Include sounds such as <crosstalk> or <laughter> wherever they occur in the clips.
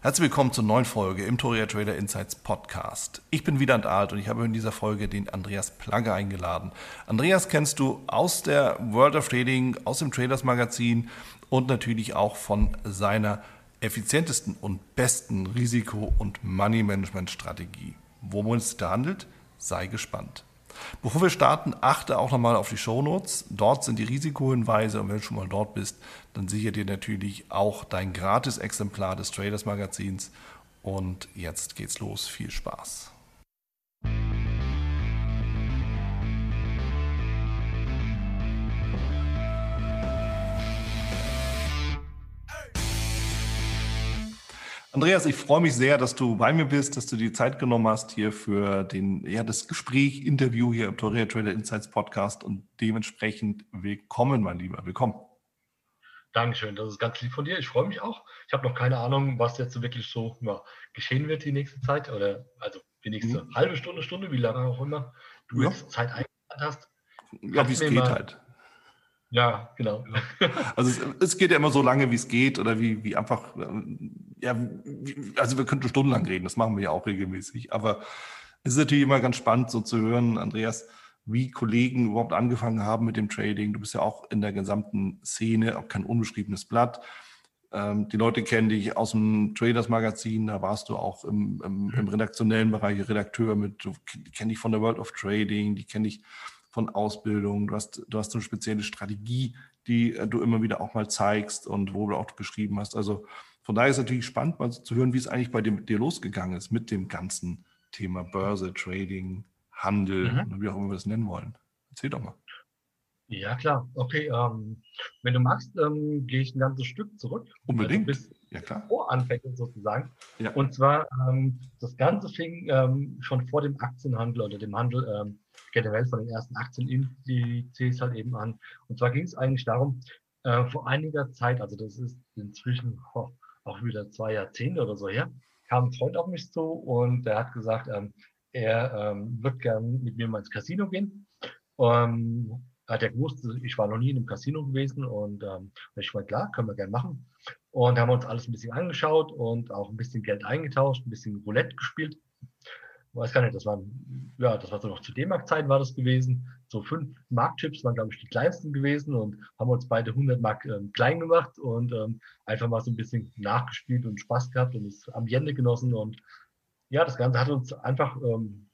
Herzlich willkommen zur neuen Folge im Toria Trader Insights Podcast. Ich bin Wieland Alt und ich habe in dieser Folge den Andreas Plagge eingeladen. Andreas kennst du aus der World of Trading, aus dem Traders Magazin und natürlich auch von seiner effizientesten und besten Risiko- und Money Management Strategie. Worum es da handelt, sei gespannt. Bevor wir starten, achte auch nochmal auf die Shownotes. Dort sind die Risikohinweise und wenn du schon mal dort bist, dann sichere dir natürlich auch dein Gratis-Exemplar des Traders Magazins. Und jetzt geht's los. Viel Spaß. Andreas, ich freue mich sehr, dass du bei mir bist, dass du die Zeit genommen hast hier für den, ja, das Gespräch, Interview hier im Toria Trader Insights Podcast und dementsprechend willkommen, mein Lieber, willkommen. Dankeschön, das ist ganz lieb von dir. Ich freue mich auch. Ich habe noch keine Ahnung, was jetzt wirklich so ja, geschehen wird die nächste Zeit oder also die nächste mhm. halbe Stunde, Stunde, wie lange auch immer du ja. jetzt Zeit eingeplant hast. Ja, wie es geht mal, halt. Ja, genau. Also es, es, geht ja immer so lange, wie es geht oder wie, wie einfach, ja, also wir könnten stundenlang reden, das machen wir ja auch regelmäßig, aber es ist natürlich immer ganz spannend so zu hören, Andreas, wie Kollegen überhaupt angefangen haben mit dem Trading. Du bist ja auch in der gesamten Szene, auch kein unbeschriebenes Blatt. Ähm, die Leute kennen dich aus dem Traders Magazin, da warst du auch im, im, im redaktionellen Bereich Redakteur mit, die kennen dich von der World of Trading, die kennen dich von Ausbildung, du hast, du hast eine spezielle Strategie, die äh, du immer wieder auch mal zeigst und wo du auch beschrieben hast. Also von daher ist es natürlich spannend, mal zu hören, wie es eigentlich bei dem, dir losgegangen ist mit dem ganzen Thema Börse, Trading, Handel, mhm. wie auch immer wir das nennen wollen. Erzähl doch mal. Ja, klar. Okay, ähm, wenn du magst, ähm, gehe ich ein ganzes Stück zurück. Unbedingt. Also bis ja, klar. Voranfänge sozusagen. Ja. Und zwar, ähm, das Ganze fing ähm, schon vor dem Aktienhandel oder dem Handel ähm, generell von den ersten Aktienindizes halt eben an. Und zwar ging es eigentlich darum, äh, vor einiger Zeit, also das ist inzwischen oh, auch wieder zwei Jahrzehnte oder so her, kam ein Freund auf mich zu und der hat gesagt, ähm, er ähm, wird gern mit mir mal ins Casino gehen. Ähm, hat er gewusst, ich war noch nie in einem Casino gewesen und ähm, ich war klar, können wir gerne machen. Und haben uns alles ein bisschen angeschaut und auch ein bisschen Geld eingetauscht, ein bisschen Roulette gespielt weiß gar nicht, das waren, ja, das war so noch zu D-Mark-Zeiten war das gewesen. So fünf Mark-Chips waren, glaube ich, die kleinsten gewesen und haben uns beide 100 Mark ähm, klein gemacht und ähm, einfach mal so ein bisschen nachgespielt und Spaß gehabt und das Ambiente genossen und ja, das Ganze hat uns einfach, ähm,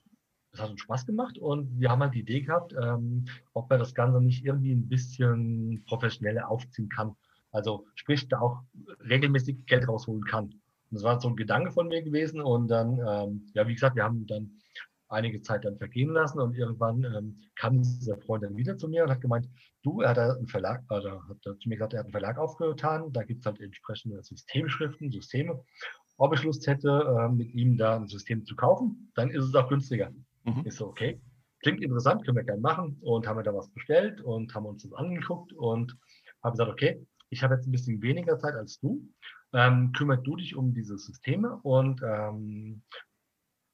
das hat uns Spaß gemacht und wir haben halt die Idee gehabt, ähm, ob man das Ganze nicht irgendwie ein bisschen professioneller aufziehen kann. Also sprich, da auch regelmäßig Geld rausholen kann. Das war so ein Gedanke von mir gewesen. Und dann, ähm, ja, wie gesagt, wir haben dann einige Zeit dann vergehen lassen und irgendwann ähm, kam dieser Freund dann wieder zu mir und hat gemeint, du, er hat einen Verlag, oder hat zu mir gesagt, er hat einen Verlag aufgetan, da gibt es halt entsprechende Systemschriften, Systeme. Ob ich Lust hätte, äh, mit ihm da ein System zu kaufen, dann ist es auch günstiger. Mhm. Ist so, okay, klingt interessant, können wir gerne machen und haben wir da was bestellt und haben uns das angeguckt und haben gesagt, okay, ich habe jetzt ein bisschen weniger Zeit als du ähm, kümmert du dich um diese Systeme und ähm,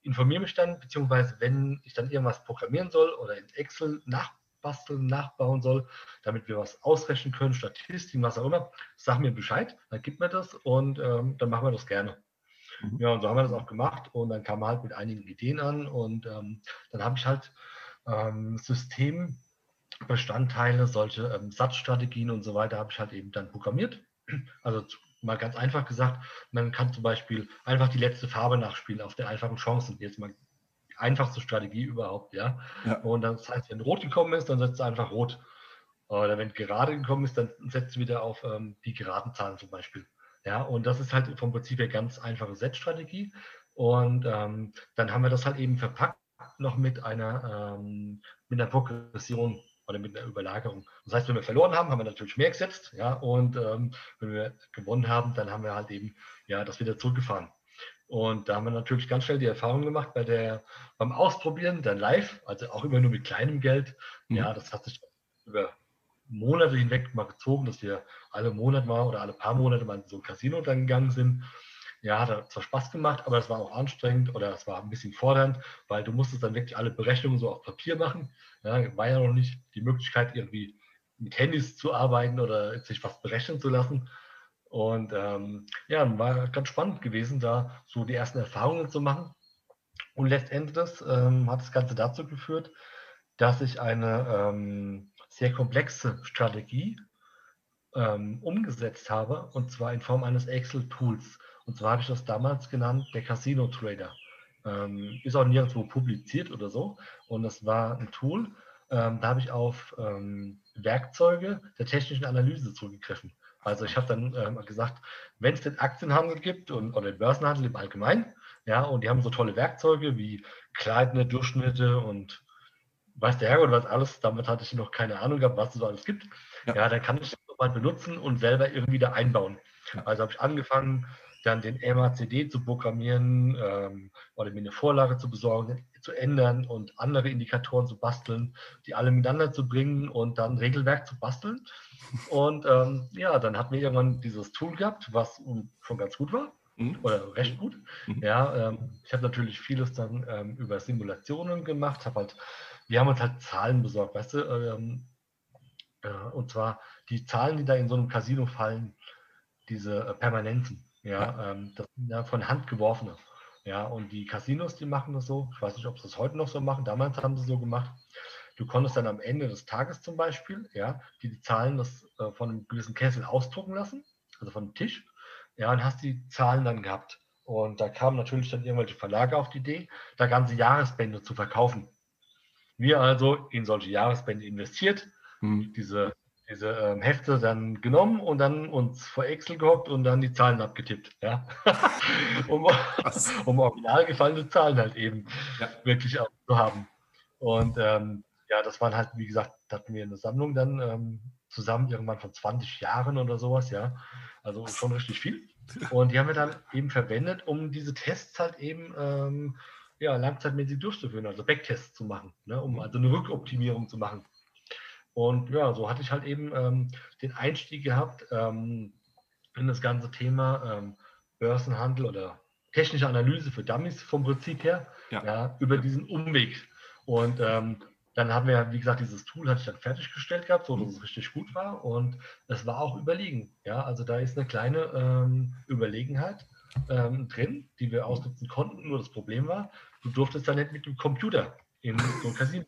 informiere mich dann, beziehungsweise wenn ich dann irgendwas programmieren soll oder in Excel nachbasteln, nachbauen soll, damit wir was ausrechnen können, Statistiken, was auch immer, sag mir Bescheid, dann gibt mir das und ähm, dann machen wir das gerne. Mhm. Ja, und so haben wir das auch gemacht und dann kam man halt mit einigen Ideen an und ähm, dann habe ich halt ähm, Systembestandteile, solche ähm, Satzstrategien und so weiter habe ich halt eben dann programmiert. Also mal ganz einfach gesagt, man kann zum Beispiel einfach die letzte Farbe nachspielen auf der einfachen Chancen. Jetzt mal die einfachste Strategie überhaupt, ja. ja. Und das heißt, wenn rot gekommen ist, dann setzt du einfach rot. Oder wenn gerade gekommen ist, dann setzt du wieder auf ähm, die geraden Zahlen zum Beispiel. Ja, und das ist halt vom Prinzip her ganz einfache Set-Strategie. Und ähm, dann haben wir das halt eben verpackt noch mit einer, ähm, mit einer Progression oder mit einer Überlagerung. Das heißt, wenn wir verloren haben, haben wir natürlich mehr gesetzt, ja, und ähm, wenn wir gewonnen haben, dann haben wir halt eben ja das wieder zurückgefahren. Und da haben wir natürlich ganz schnell die Erfahrung gemacht bei der, beim Ausprobieren, dann live, also auch immer nur mit kleinem Geld. Mhm. Ja, das hat sich über Monate hinweg mal gezogen, dass wir alle Monate mal oder alle paar Monate mal in so ein Casino dann gegangen sind. Ja, hat zwar Spaß gemacht, aber es war auch anstrengend oder es war ein bisschen fordernd, weil du musstest dann wirklich alle Berechnungen so auf Papier machen. Ja, war ja noch nicht die Möglichkeit, irgendwie mit Handys zu arbeiten oder sich was berechnen zu lassen. Und ähm, ja, war ganz spannend gewesen, da so die ersten Erfahrungen zu machen. Und letztendlich ähm, hat das Ganze dazu geführt, dass ich eine ähm, sehr komplexe Strategie ähm, umgesetzt habe, und zwar in Form eines Excel-Tools. Und zwar habe ich das damals genannt, der Casino Trader. Ähm, ist auch nirgendwo publiziert oder so. Und das war ein Tool, ähm, da habe ich auf Werkzeuge der technischen Analyse zugegriffen. Also ich habe dann ähm, gesagt, wenn es den Aktienhandel gibt und, oder den Börsenhandel im Allgemeinen, ja, und die haben so tolle Werkzeuge wie kleine Durchschnitte und weiß der Herrgott was alles, damit hatte ich noch keine Ahnung gehabt, was es so alles gibt. Ja, ja dann kann ich das mal benutzen und selber irgendwie da einbauen. Also habe ich angefangen, dann den MACD zu programmieren ähm, oder mir eine Vorlage zu besorgen, zu ändern und andere Indikatoren zu basteln, die alle miteinander zu bringen und dann Regelwerk zu basteln. Und ähm, ja, dann hatten wir irgendwann dieses Tool gehabt, was schon ganz gut war mhm. oder recht gut. Mhm. Ja, ähm, ich habe natürlich vieles dann ähm, über Simulationen gemacht, habe halt, wir haben uns halt Zahlen besorgt, weißt du, ähm, äh, und zwar die Zahlen, die da in so einem Casino fallen, diese äh, Permanenzen, ja. Ähm, das sind ja von Hand geworfene. Ja, und die Casinos, die machen das so. Ich weiß nicht, ob sie das heute noch so machen. Damals haben sie so gemacht. Du konntest dann am Ende des Tages zum Beispiel, ja, die, die Zahlen das, äh, von einem gewissen Kessel ausdrucken lassen, also von dem Tisch, ja, und hast die Zahlen dann gehabt. Und da kamen natürlich dann irgendwelche Verlage auf die Idee, da ganze Jahresbände zu verkaufen. Wir also in solche Jahresbände investiert, hm. diese, diese ähm, Hefte dann genommen und dann uns vor Excel gehockt und dann die Zahlen abgetippt. Ja? <laughs> um, um original gefallene Zahlen halt eben ja. wirklich auch zu haben. Und ähm, ja, das waren halt, wie gesagt, hatten wir eine Sammlung dann ähm, zusammen irgendwann von 20 Jahren oder sowas, ja. Also schon richtig viel. Und die haben wir dann eben verwendet, um diese Tests halt eben ähm, ja, langzeitmäßig durchzuführen, also Backtests zu machen, ne, um also eine Rückoptimierung zu machen. Und ja, so hatte ich halt eben ähm, den Einstieg gehabt ähm, in das ganze Thema ähm, Börsenhandel oder technische Analyse für Dummies vom Prinzip her, ja. ja über diesen Umweg. Und ähm, dann haben wir, wie gesagt, dieses Tool hatte ich dann fertiggestellt gehabt, so dass es richtig gut war. Und es war auch überlegen. Ja, also da ist eine kleine ähm, Überlegenheit ähm, drin, die wir ausnutzen konnten. Nur das Problem war, du durftest da nicht mit dem Computer in so ein Casino.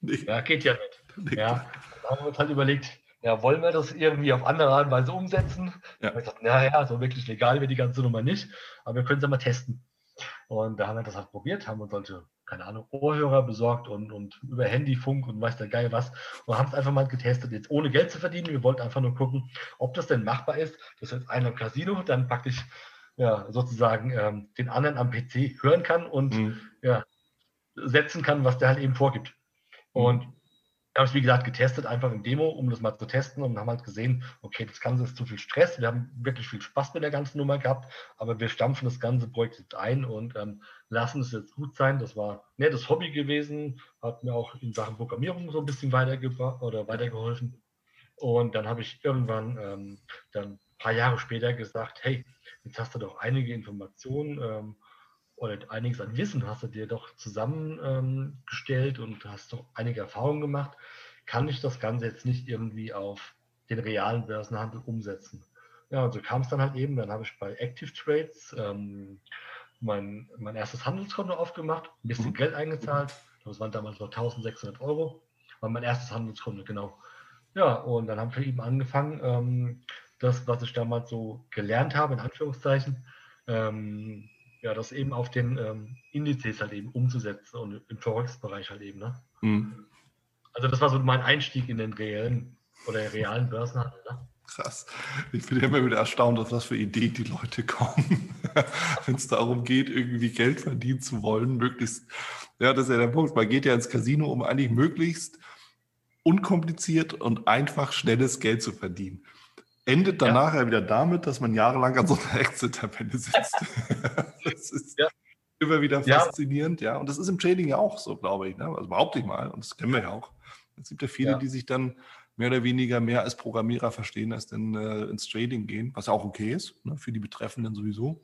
Nee. Ja, geht ja nicht. Ja, da haben wir uns halt überlegt, ja, wollen wir das irgendwie auf andere Art und Weise umsetzen? Ja. Ich dachte, naja, so wirklich legal wird die ganze Nummer nicht, aber wir können es ja mal testen. Und da haben wir das halt probiert, haben uns solche keine Ahnung, Ohrhörer besorgt und, und über Handyfunk und weiß der Geil was und haben es einfach mal getestet, jetzt ohne Geld zu verdienen. Wir wollten einfach nur gucken, ob das denn machbar ist, dass jetzt einer im Casino dann praktisch ja, sozusagen ähm, den anderen am PC hören kann und mhm. ja, setzen kann, was der halt eben vorgibt. Mhm. Und habe ich, wie gesagt, getestet, einfach im Demo, um das mal zu testen und haben halt gesehen, okay, das Ganze ist zu viel Stress. Wir haben wirklich viel Spaß mit der ganzen Nummer gehabt, aber wir stampfen das ganze Projekt jetzt ein und ähm, lassen es jetzt gut sein. Das war nettes Hobby gewesen, hat mir auch in Sachen Programmierung so ein bisschen weitergebracht oder weitergeholfen. Und dann habe ich irgendwann ähm, dann ein paar Jahre später gesagt, hey, jetzt hast du doch einige Informationen ähm, oder einiges an Wissen hast du dir doch zusammengestellt ähm, und hast doch einige Erfahrungen gemacht. Kann ich das Ganze jetzt nicht irgendwie auf den realen Börsenhandel umsetzen? Ja, und so kam es dann halt eben. Dann habe ich bei Active Trades ähm, mein, mein erstes Handelskonto aufgemacht, ein bisschen mhm. Geld eingezahlt. Das waren damals noch 1600 Euro. War mein erstes Handelskonto, genau. Ja, und dann haben wir eben angefangen, ähm, das, was ich damals so gelernt habe, in Anführungszeichen, ähm, ja, das eben auf den ähm, Indizes halt eben umzusetzen und im Forex-Bereich halt eben. Ne? Mhm. Also das war so mein Einstieg in den reellen oder realen Börsenhandel. Ne? Krass. Ich bin immer wieder erstaunt, auf was für Ideen die Leute kommen, <laughs> wenn es darum geht, irgendwie Geld verdienen zu wollen, möglichst, ja, das ist ja der Punkt. Man geht ja ins Casino, um eigentlich möglichst unkompliziert und einfach schnelles Geld zu verdienen. Endet dann ja. nachher wieder damit, dass man jahrelang an so einer Exit-Tabelle sitzt. <laughs> das ist ja. immer wieder faszinierend, ja. Und das ist im Trading ja auch so, glaube ich. Ne? Also behaupte ich mal, und das kennen wir ja auch. Es gibt ja viele, ja. die sich dann mehr oder weniger mehr als Programmierer verstehen, als dann äh, ins Trading gehen, was ja auch okay ist, ne? für die Betreffenden sowieso.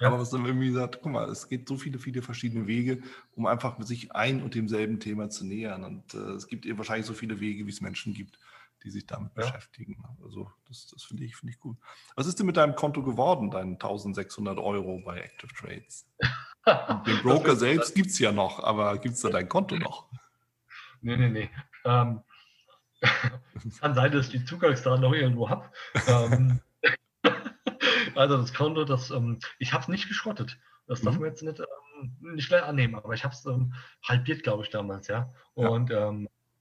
Ja. Aber was dann irgendwie sagt, guck mal, es geht so viele, viele verschiedene Wege, um einfach sich ein und demselben Thema zu nähern. Und äh, es gibt eben wahrscheinlich so viele Wege, wie es Menschen gibt die sich damit ja. beschäftigen. Also das, das finde ich, find ich gut. Was ist denn mit deinem Konto geworden, deinen 1600 Euro bei Active Trades? <laughs> Den Broker selbst gibt es ja noch, aber gibt es da dein Konto noch? Nee, nee, nee. Ähm, <laughs> kann sein, dass ich die Zugangsdaten noch irgendwo habe. ähm, <laughs> also das Konto, das, ähm, ich habe es nicht geschrottet. Das darf mhm. man jetzt nicht, ähm, nicht schnell annehmen, aber ich habe es ähm, halbiert, glaube ich, damals, ja. Und ja.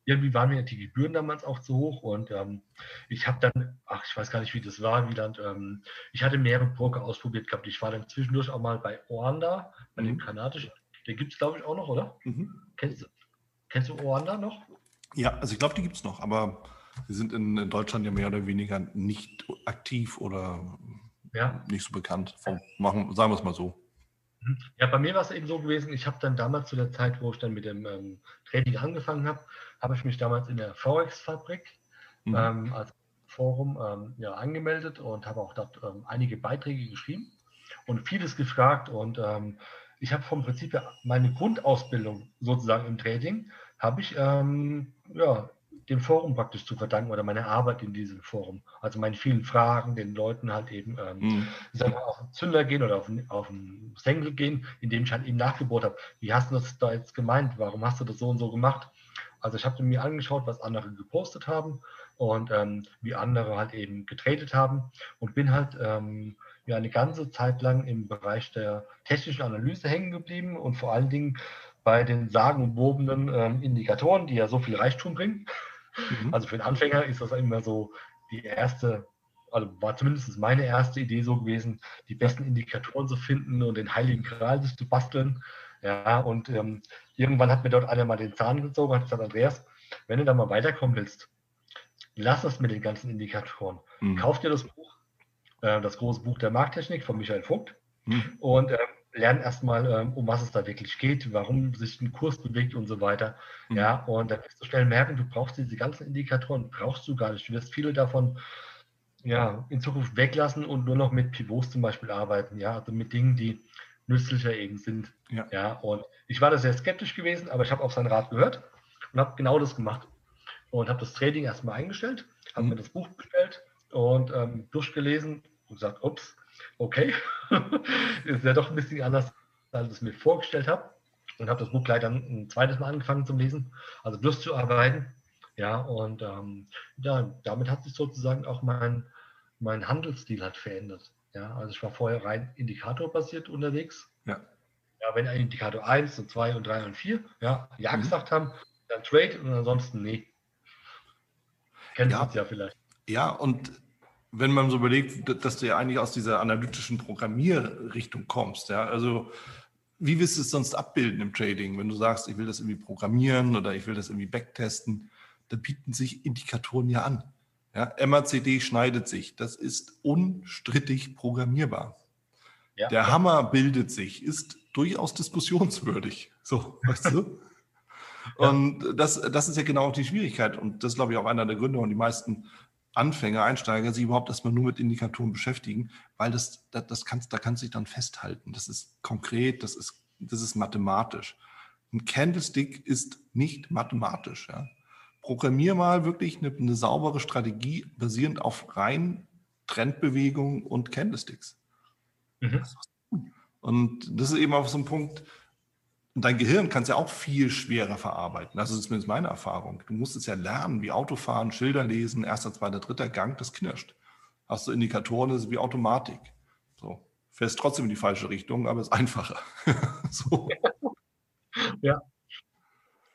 Irgendwie waren mir die Gebühren damals auch zu hoch und ähm, ich habe dann, ach, ich weiß gar nicht, wie das war, Wieland, ähm, ich hatte mehrere Broker ausprobiert gehabt. Ich war dann zwischendurch auch mal bei Oanda, bei mhm. dem kanadischen. Den gibt es, glaube ich, auch noch, oder? Mhm. Kennst, kennst du Oanda noch? Ja, also ich glaube, die gibt es noch, aber sie sind in, in, Deutschland ja mehr oder weniger nicht aktiv oder ja. nicht so bekannt. Vom, machen, sagen wir es mal so. Ja, bei mir war es eben so gewesen, ich habe dann damals zu der Zeit, wo ich dann mit dem ähm, Trading angefangen habe, habe ich mich damals in der Forex-Fabrik mhm. ähm, als Forum ähm, ja, angemeldet und habe auch dort ähm, einige Beiträge geschrieben und vieles gefragt. Und ähm, ich habe vom Prinzip her meine Grundausbildung sozusagen im Trading, habe ich ähm, ja, dem Forum praktisch zu verdanken oder meine Arbeit in diesem Forum. Also meine vielen Fragen, den Leuten halt eben ähm, mhm. sagen wir, auf den Zünder gehen oder auf, auf den Senkel gehen, indem ich halt eben nachgebohrt habe, wie hast du das da jetzt gemeint, warum hast du das so und so gemacht? Also ich habe mir angeschaut, was andere gepostet haben und ähm, wie andere halt eben getradet haben und bin halt ähm, ja eine ganze Zeit lang im Bereich der technischen Analyse hängen geblieben und vor allen Dingen bei den sagenumwobenen ähm, Indikatoren, die ja so viel Reichtum bringen. Mhm. Also für den Anfänger ist das immer so die erste, also war zumindest meine erste Idee so gewesen, die besten Indikatoren zu finden und den heiligen Gral zu basteln. Ja, und ähm, irgendwann hat mir dort einer mal den Zahn gezogen und hat gesagt, Andreas, wenn du da mal weiterkommen willst, lass das mit den ganzen Indikatoren. Mhm. Kauf dir das Buch, äh, das große Buch der Markttechnik von Michael Vogt mhm. und äh, lern erstmal, ähm, um was es da wirklich geht, warum sich ein Kurs bewegt und so weiter. Mhm. Ja, und dann wirst du schnell merken, du brauchst diese ganzen Indikatoren, brauchst du gar nicht. Du wirst viele davon ja, in Zukunft weglassen und nur noch mit Pivots zum Beispiel arbeiten, ja, also mit Dingen, die nützlicher eben sind. Ja. ja und ich war da sehr skeptisch gewesen, aber ich habe auf seinen Rat gehört und habe genau das gemacht. Und habe das Trading erstmal eingestellt, habe mhm. mir das Buch bestellt und ähm, durchgelesen und gesagt, ups, okay, <laughs> ist ja doch ein bisschen anders, als ich es mir vorgestellt habe. Und habe das Buch gleich dann ein zweites Mal angefangen zu lesen, also durchzuarbeiten. Ja, und ähm, ja, damit hat sich sozusagen auch mein, mein Handelsstil halt verändert. Ja, also ich war vorher rein indikatorbasiert unterwegs. Ja. Ja, wenn ein Indikator 1 und 2 und 3 und 4 ja, ja mhm. gesagt haben, dann Trade und ansonsten nee. Kennt ja. ja vielleicht. Ja, und wenn man so überlegt, dass du ja eigentlich aus dieser analytischen Programmierrichtung kommst, ja, also wie willst du es sonst abbilden im Trading? Wenn du sagst, ich will das irgendwie programmieren oder ich will das irgendwie backtesten, da bieten sich Indikatoren ja an. Ja, MACD schneidet sich. Das ist unstrittig programmierbar. Ja, Der ja. Hammer bildet sich, ist durchaus diskussionswürdig. So, weißt du? <laughs> Und das, das ist ja genau die Schwierigkeit. Und das ist, glaube ich, auch einer der Gründe, warum die meisten Anfänger, Einsteiger sich überhaupt erstmal nur mit Indikatoren beschäftigen, weil das, das, das kannst, da kannst du dich dann festhalten. Das ist konkret, das ist, das ist mathematisch. Ein Candlestick ist nicht mathematisch. Ja programmier mal wirklich eine, eine saubere Strategie basierend auf rein Trendbewegungen und Candlesticks. Mhm. Und das ist eben auch so ein Punkt, dein Gehirn kann es ja auch viel schwerer verarbeiten. Das ist zumindest meine Erfahrung. Du musst es ja lernen, wie Autofahren, Schilder lesen, erster, zweiter, dritter Gang, das knirscht. Hast du Indikatoren, das ist wie Automatik. So. Fährst trotzdem in die falsche Richtung, aber es ist einfacher. <laughs> so. Ja,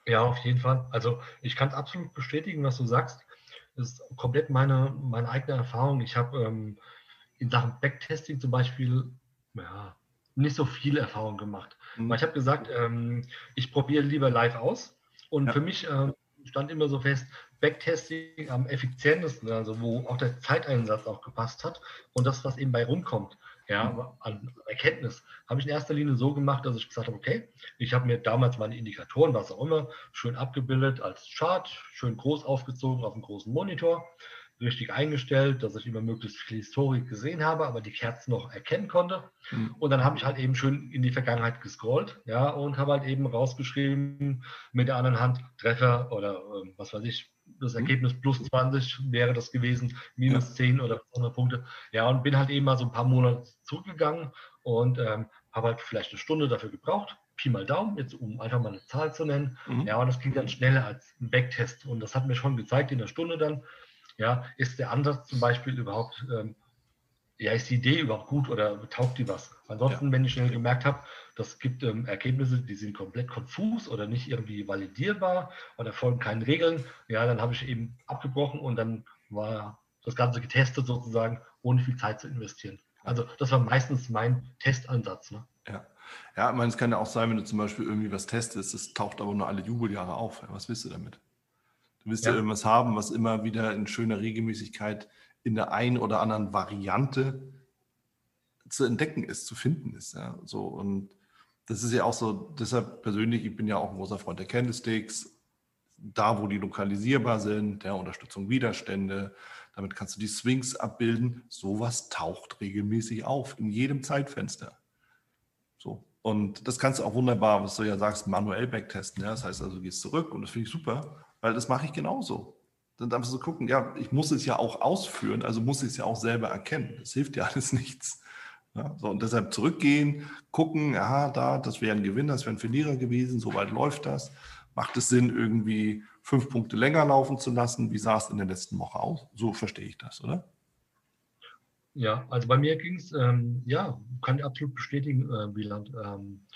ja, auf jeden Fall. Also ich kann es absolut bestätigen, was du sagst. Das ist komplett meine, meine eigene Erfahrung. Ich habe ähm, in Sachen Backtesting zum Beispiel ja, nicht so viel Erfahrung gemacht. Mhm. Weil ich habe gesagt, ähm, ich probiere lieber live aus. Und ja. für mich ähm, stand immer so fest, Backtesting am effizientesten, also wo auch der Zeiteinsatz auch gepasst hat und das, was eben bei rumkommt, ja, an Erkenntnis, habe ich in erster Linie so gemacht, dass ich gesagt habe, okay, ich habe mir damals meine Indikatoren, was auch immer, schön abgebildet als Chart, schön groß aufgezogen auf einem großen Monitor richtig eingestellt, dass ich immer möglichst viel Historik gesehen habe, aber die Kerzen noch erkennen konnte. Mhm. Und dann habe ich halt eben schön in die Vergangenheit gescrollt, ja, und habe halt eben rausgeschrieben mit der anderen Hand Treffer oder äh, was weiß ich, das mhm. Ergebnis plus 20 wäre das gewesen, minus ja. 10 oder 100 Punkte. Ja, und bin halt eben mal so ein paar Monate zurückgegangen und ähm, habe halt vielleicht eine Stunde dafür gebraucht. Pi mal Daumen, jetzt um einfach mal eine Zahl zu nennen. Mhm. Ja, und das ging dann schneller als ein Backtest. Und das hat mir schon gezeigt in der Stunde dann, ja, ist der Ansatz zum Beispiel überhaupt, ähm, ja, ist die Idee überhaupt gut oder taugt die was? Ansonsten, ja. wenn ich schnell gemerkt habe, das gibt ähm, Ergebnisse, die sind komplett konfus oder nicht irgendwie validierbar oder folgen keinen Regeln, ja, dann habe ich eben abgebrochen und dann war das Ganze getestet sozusagen, ohne viel Zeit zu investieren. Also das war meistens mein Testansatz. Ne? Ja. Ja, ich meine, es kann ja auch sein, wenn du zum Beispiel irgendwie was testest, das taucht aber nur alle Jubeljahre auf. Was willst du damit? Du willst ja. ja irgendwas haben, was immer wieder in schöner Regelmäßigkeit in der einen oder anderen Variante zu entdecken ist, zu finden ist. Ja. So, und das ist ja auch so, deshalb persönlich, ich bin ja auch ein großer Freund der Candlesticks, da wo die lokalisierbar sind, der Unterstützung Widerstände, damit kannst du die Swings abbilden. Sowas taucht regelmäßig auf, in jedem Zeitfenster. So. Und das kannst du auch wunderbar, was du ja sagst, manuell backtesten. Ja? Das heißt also, du gehst zurück und das finde ich super. Weil das mache ich genauso. Dann einfach so gucken, ja, ich muss es ja auch ausführen, also muss ich es ja auch selber erkennen. Das hilft ja <laughs> alles nichts. Ja, so, und deshalb zurückgehen, gucken, aha, da, das wäre ein Gewinner, das wäre ein Verlierer gewesen, so weit läuft das. Macht es Sinn, irgendwie fünf Punkte länger laufen zu lassen? Wie sah es in der letzten Woche aus? So verstehe ich das, oder? Ja, also bei mir ging es, ähm, ja, kann ich absolut bestätigen, äh, Wieland. Ähm,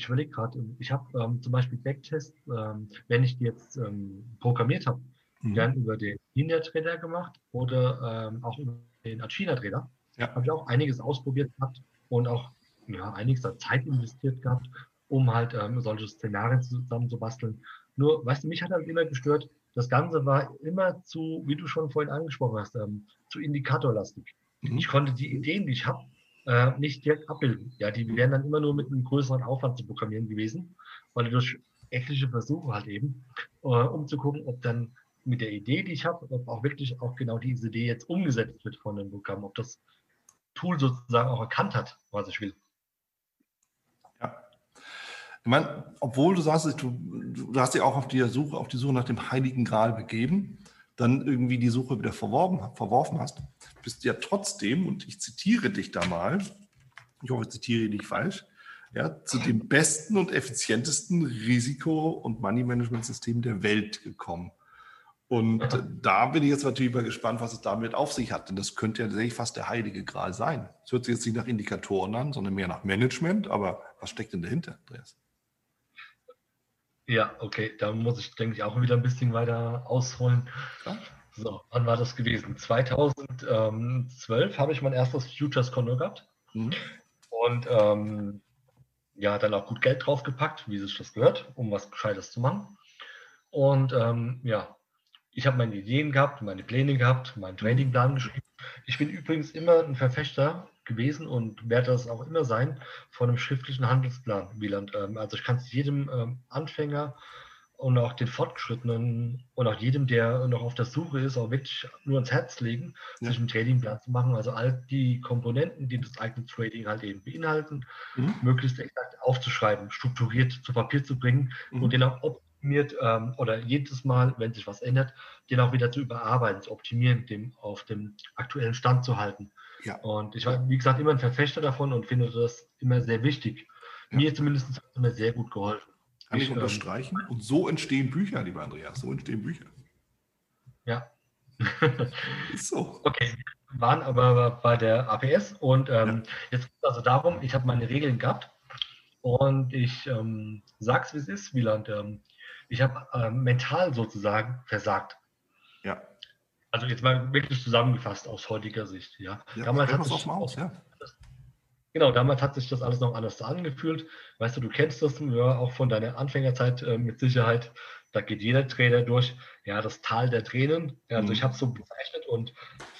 ich überlege gerade, ich habe ähm, zum Beispiel Backtest, ähm, wenn ich die jetzt ähm, programmiert habe, mhm. gern über den Linear Trader gemacht oder ähm, auch über den Achina Trader. Ja. Habe ich auch einiges ausprobiert gehabt und auch ja, einiges an Zeit investiert gehabt, um halt ähm, solche Szenarien zusammen zu basteln. Nur, weißt du, mich hat halt immer gestört, das Ganze war immer zu, wie du schon vorhin angesprochen hast, ähm, zu indikatorlastig. Mhm. Ich konnte die Ideen, die ich habe, äh, nicht direkt abbilden. Ja, die wären dann immer nur mit einem größeren Aufwand zu programmieren gewesen, weil durch etliche Versuche halt eben, äh, um zu gucken, ob dann mit der Idee, die ich habe, ob auch wirklich auch genau diese Idee jetzt umgesetzt wird von dem Programm, ob das Tool sozusagen auch erkannt hat, was ich will. Ja. Ich meine, obwohl du sagst, du, du hast dich auch auf die Suche, auf die Suche nach dem Heiligen Gral begeben, dann irgendwie die Suche wieder verworfen, hast, bist ja trotzdem, und ich zitiere dich da mal, ich hoffe, ich zitiere dich falsch, ja, zu dem besten und effizientesten Risiko- und Money-Management-System der Welt gekommen. Und <laughs> da bin ich jetzt natürlich mal gespannt, was es damit auf sich hat. Denn das könnte ja tatsächlich fast der heilige Gral sein. Es hört sich jetzt nicht nach Indikatoren an, sondern mehr nach Management. Aber was steckt denn dahinter, Andreas? Ja, okay, da muss ich, denke ich, auch wieder ein bisschen weiter ausholen. Ja. So, wann war das gewesen? 2012 habe ich mein erstes Futures-Konto gehabt. Mhm. Und ähm, ja, dann auch gut Geld draufgepackt, wie sich das gehört, um was Gescheites zu machen. Und ähm, ja, ich habe meine Ideen gehabt, meine Pläne gehabt, meinen Tradingplan geschrieben. Ich bin übrigens immer ein Verfechter gewesen und werde das auch immer sein von einem schriftlichen Handelsplan, Wieland. Ähm, also ich kann es jedem ähm, Anfänger und auch den Fortgeschrittenen und auch jedem, der noch auf der Suche ist, auch wirklich nur ans Herz legen, ja. sich einen Tradingplan zu machen. Also all die Komponenten, die das eigene Trading halt eben beinhalten, mhm. möglichst exakt aufzuschreiben, strukturiert zu Papier zu bringen mhm. und den auch optimiert ähm, oder jedes Mal, wenn sich was ändert, den auch wieder zu überarbeiten, zu optimieren, dem auf dem aktuellen Stand zu halten. Ja. Und ich war, wie gesagt, immer ein Verfechter davon und finde das immer sehr wichtig. Ja. Mir zumindest hat es immer sehr gut geholfen. Kann ich, ich ähm, unterstreichen? Ähm, und so entstehen Bücher, lieber Andreas, so entstehen Bücher. Ja. <laughs> Ist so. Okay, wir waren aber bei der APS und ähm, ja. jetzt geht es also darum, ich habe meine Regeln gehabt und ich ähm, sag's, wie es ist, Wieland. Ähm, ich habe ähm, mental sozusagen versagt. Ja. Also jetzt mal wirklich zusammengefasst aus heutiger Sicht. Ja. ja damals hat sich, aus, ja. Genau, damals hat sich das alles noch anders angefühlt. Weißt du, du kennst das ja auch von deiner Anfängerzeit äh, mit Sicherheit. da geht jeder Trainer durch, ja, das Tal der Tränen. Ja, also mhm. ich habe es so bezeichnet und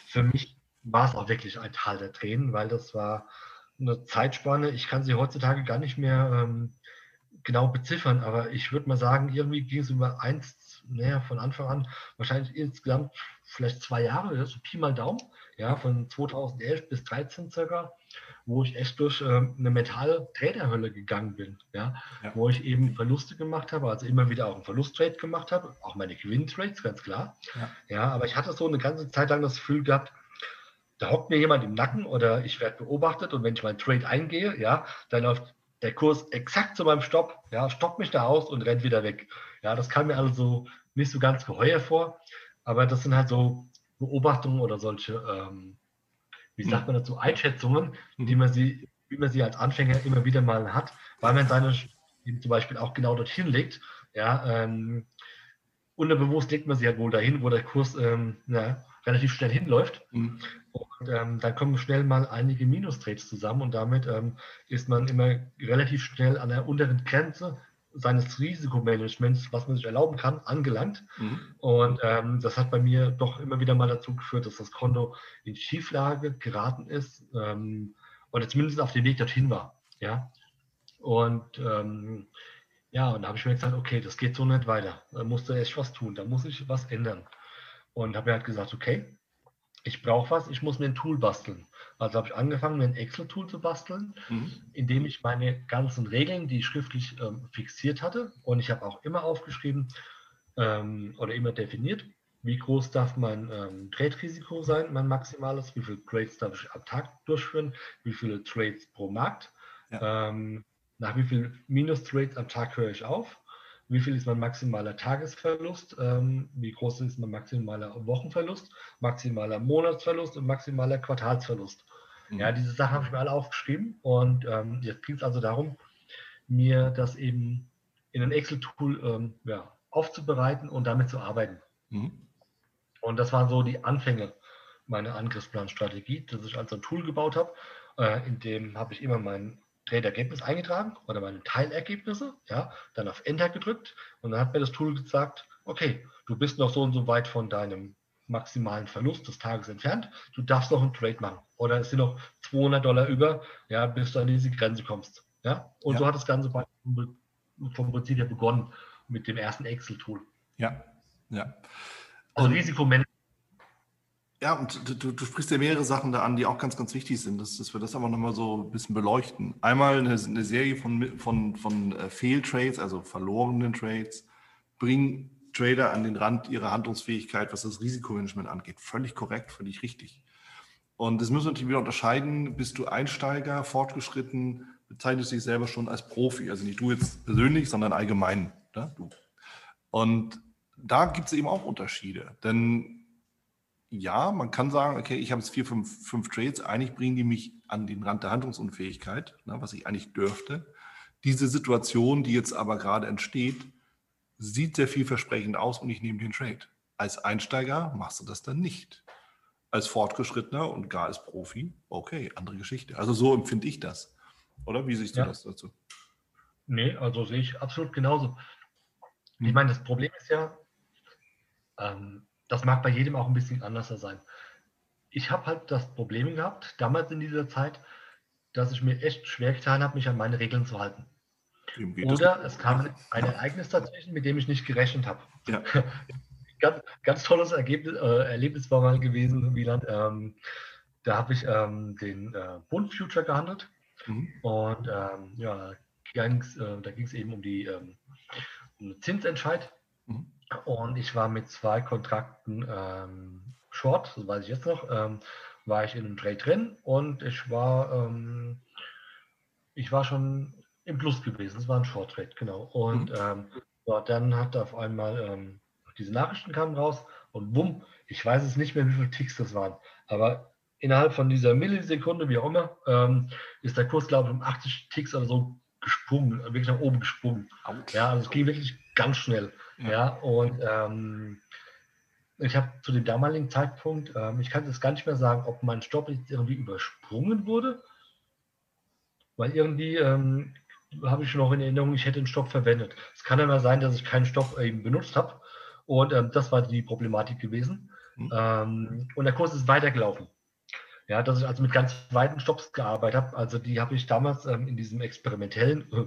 für mich war es auch wirklich ein Tal der Tränen, weil das war eine Zeitspanne, ich kann sie heutzutage gar nicht mehr ähm, genau beziffern, aber ich würde mal sagen, irgendwie ging es über eins, naja, von Anfang an, wahrscheinlich insgesamt vielleicht zwei Jahre, so Pi mal Daumen, ja, von 2011 bis 2013 circa, wo ich echt durch äh, eine Metall-Traderhölle gegangen bin, ja? ja? wo ich eben Verluste gemacht habe, also immer wieder auch einen Verlusttrade gemacht habe, auch meine Gewinntrades, ganz klar. Ja. ja, aber ich hatte so eine ganze Zeit lang das Gefühl gehabt, da hockt mir jemand im Nacken oder ich werde beobachtet und wenn ich meinen Trade eingehe, ja, dann läuft der Kurs exakt zu meinem Stopp, ja, stoppt mich da aus und rennt wieder weg. Ja, das kam mir also nicht so ganz geheuer vor, aber das sind halt so Beobachtungen oder solche, ähm, wie sagt man dazu, Einschätzungen, mhm. die man sie, wie man sie als Anfänger immer wieder mal hat, weil man seine eben zum Beispiel auch genau dorthin legt. Ja, ähm, unterbewusst legt man sie halt wohl dahin, wo der Kurs ähm, ja, relativ schnell hinläuft. Mhm. Und ähm, dann kommen schnell mal einige Minustrades zusammen und damit ähm, ist man immer relativ schnell an der unteren Grenze seines Risikomanagements, was man sich erlauben kann, angelangt. Mhm. Und ähm, das hat bei mir doch immer wieder mal dazu geführt, dass das Konto in Schieflage geraten ist ähm, oder zumindest auf dem Weg dorthin war. Ja. Und ähm, ja, und da habe ich mir gesagt, okay, das geht so nicht weiter. Da musst du echt was tun, da muss ich was ändern. Und habe mir halt gesagt, okay, ich brauche was, ich muss mir ein Tool basteln. Also habe ich angefangen, mir ein Excel-Tool zu basteln, mhm. in dem ich meine ganzen Regeln, die ich schriftlich ähm, fixiert hatte, und ich habe auch immer aufgeschrieben ähm, oder immer definiert, wie groß darf mein ähm, Trade-Risiko sein, mein maximales, wie viele Trades darf ich am Tag durchführen, wie viele Trades pro Markt, ja. ähm, nach wie viel Minus-Trades am Tag höre ich auf wie viel ist mein maximaler Tagesverlust, ähm, wie groß ist mein maximaler Wochenverlust, maximaler Monatsverlust und maximaler Quartalsverlust. Mhm. Ja, diese Sachen habe ich mir alle aufgeschrieben und ähm, jetzt ging es also darum, mir das eben in ein Excel-Tool ähm, ja, aufzubereiten und damit zu arbeiten. Mhm. Und das waren so die Anfänge meiner Angriffsplanstrategie, dass ich also ein Tool gebaut habe, äh, in dem habe ich immer meinen Trade-Ergebnis eingetragen oder meine Teilergebnisse, ja, dann auf Enter gedrückt und dann hat mir das Tool gesagt, okay, du bist noch so und so weit von deinem maximalen Verlust des Tages entfernt, du darfst noch einen Trade machen oder es sind noch 200 Dollar über, ja, bis du an diese Grenze kommst, ja, und ja. so hat das Ganze vom Prinzip her begonnen mit dem ersten Excel-Tool. Ja, ja. Also Risikomanagement ja, und du, du, sprichst ja mehrere Sachen da an, die auch ganz, ganz wichtig sind, dass, dass wir das aber nochmal so ein bisschen beleuchten. Einmal eine, eine Serie von, von, von äh, Fehltrades, also verlorenen Trades, bringen Trader an den Rand ihrer Handlungsfähigkeit, was das Risikomanagement angeht. Völlig korrekt, völlig richtig. Und das müssen wir natürlich wieder unterscheiden. Bist du Einsteiger, fortgeschritten, bezeichnest dich selber schon als Profi. Also nicht du jetzt persönlich, sondern allgemein. Ne? Du. Und da gibt es eben auch Unterschiede. Denn ja, man kann sagen, okay, ich habe jetzt vier, fünf, fünf Trades, eigentlich bringen die mich an den Rand der Handlungsunfähigkeit, ne, was ich eigentlich dürfte. Diese Situation, die jetzt aber gerade entsteht, sieht sehr vielversprechend aus und ich nehme den Trade. Als Einsteiger machst du das dann nicht. Als Fortgeschrittener und gar als Profi, okay, andere Geschichte. Also so empfinde ich das. Oder wie siehst du ja. das dazu? Nee, also sehe ich absolut genauso. Ich hm. meine, das Problem ist ja, ähm, das mag bei jedem auch ein bisschen anders sein. Ich habe halt das Problem gehabt, damals in dieser Zeit, dass ich mir echt schwer getan habe, mich an meine Regeln zu halten. Oder es kam ein Ereignis dazwischen, mit dem ich nicht gerechnet habe. Ja. <laughs> ganz, ganz tolles Ergebnis, äh, Erlebnis war mal gewesen, Wieland. Ähm, da habe ich ähm, den äh, Bund Future gehandelt. Mhm. Und ähm, ja, ging's, äh, da ging es eben um die ähm, um Zinsentscheid. Mhm. Und ich war mit zwei Kontrakten ähm, short, das weiß ich jetzt noch, ähm, war ich in einem Trade drin und ich war, ähm, ich war schon im Plus gewesen. Es war ein Short Trade, genau. Und mhm. ähm, ja, dann hat auf einmal ähm, diese Nachrichten kamen raus und bumm, ich weiß es nicht mehr, wie viele Ticks das waren, aber innerhalb von dieser Millisekunde, wie auch immer, ähm, ist der Kurs, glaube ich, um 80 Ticks oder so gesprungen, wirklich nach oben gesprungen. Ja, also es ging wirklich ganz schnell. Ja, und ähm, ich habe zu dem damaligen Zeitpunkt, ähm, ich kann jetzt gar nicht mehr sagen, ob mein Stopp jetzt irgendwie übersprungen wurde, weil irgendwie ähm, habe ich noch in Erinnerung, ich hätte einen Stopp verwendet. Es kann aber sein, dass ich keinen Stopp eben benutzt habe. Und ähm, das war die Problematik gewesen. Mhm. Und der Kurs ist weitergelaufen. Ja, dass ich also mit ganz weiten Stops gearbeitet habe. Also die habe ich damals ähm, in diesem experimentellen, äh,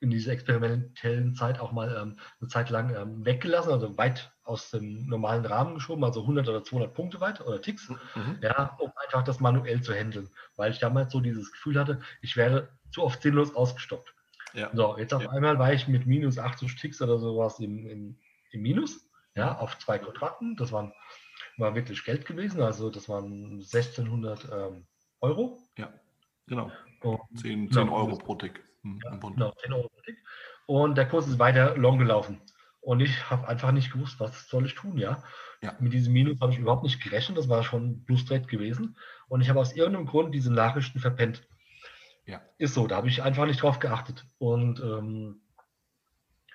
in dieser experimentellen Zeit auch mal ähm, eine Zeit lang ähm, weggelassen, also weit aus dem normalen Rahmen geschoben, also 100 oder 200 Punkte weit oder Ticks, mhm. ja, um einfach das manuell zu handeln, weil ich damals so dieses Gefühl hatte, ich werde zu oft sinnlos ausgestoppt. Ja. So, jetzt auf ja. einmal war ich mit minus 80 Ticks oder sowas im, im, im Minus, ja, auf zwei Quadranten. Das waren, war wirklich Geld gewesen, also das waren 1600 ähm, Euro. Ja, genau. Und, 10, 10 genau, Euro pro Tick. Hm, ja, genau, 10 Euro pro Tick. Und der Kurs ist weiter long gelaufen. Und ich habe einfach nicht gewusst, was soll ich tun, ja. ja. Mit diesem Minus habe ich überhaupt nicht gerechnet, das war schon Plus-Trade gewesen. Und ich habe aus irgendeinem Grund diese Nachrichten verpennt. Ja. Ist so, da habe ich einfach nicht drauf geachtet. Und ähm,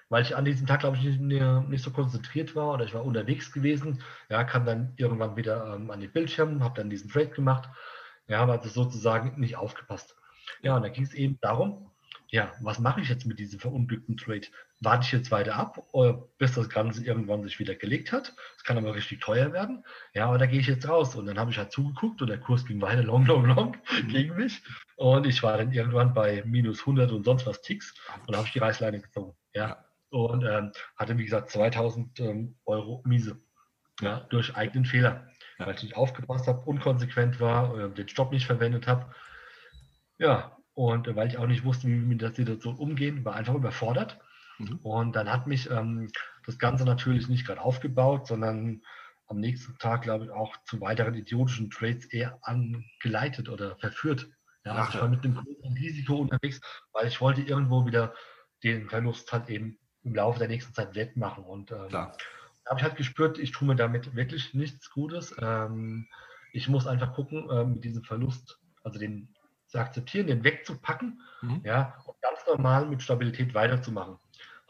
weil ich an diesem Tag, glaube ich, nicht, nicht, so konzentriert war oder ich war unterwegs gewesen, ja, kam dann irgendwann wieder ähm, an den Bildschirm, habe dann diesen Trade gemacht, ja, habe also sozusagen nicht aufgepasst. Ja, und da ging es eben darum, ja, was mache ich jetzt mit diesem verunglückten Trade? Warte ich jetzt weiter ab, bis das Ganze irgendwann sich wieder gelegt hat? Das kann aber richtig teuer werden. Ja, aber da gehe ich jetzt raus. Und dann habe ich halt zugeguckt und der Kurs ging weiter <laughs> long, long, long mhm. gegen mich. Und ich war dann irgendwann bei minus 100 und sonst was Ticks und habe ich die Reißleine gezogen. Ja, und ähm, hatte, wie gesagt, 2000 ähm, Euro Miese. Ja, durch eigenen Fehler. Ja. Weil ich nicht aufgepasst habe, unkonsequent war, äh, den Stopp nicht verwendet habe. Ja, und weil ich auch nicht wusste, wie wir mit der Situation umgehen, war einfach überfordert. Mhm. Und dann hat mich ähm, das Ganze natürlich nicht gerade aufgebaut, sondern am nächsten Tag, glaube ich, auch zu weiteren idiotischen Trades eher angeleitet oder verführt. Ja, also ich war mit einem großen Risiko unterwegs, weil ich wollte irgendwo wieder den Verlust halt eben im Laufe der nächsten Zeit wettmachen. Und ähm, da habe ich halt gespürt, ich tue mir damit wirklich nichts Gutes. Ähm, ich muss einfach gucken, äh, mit diesem Verlust, also den zu akzeptieren, den wegzupacken, mhm. ja, und ganz normal mit Stabilität weiterzumachen.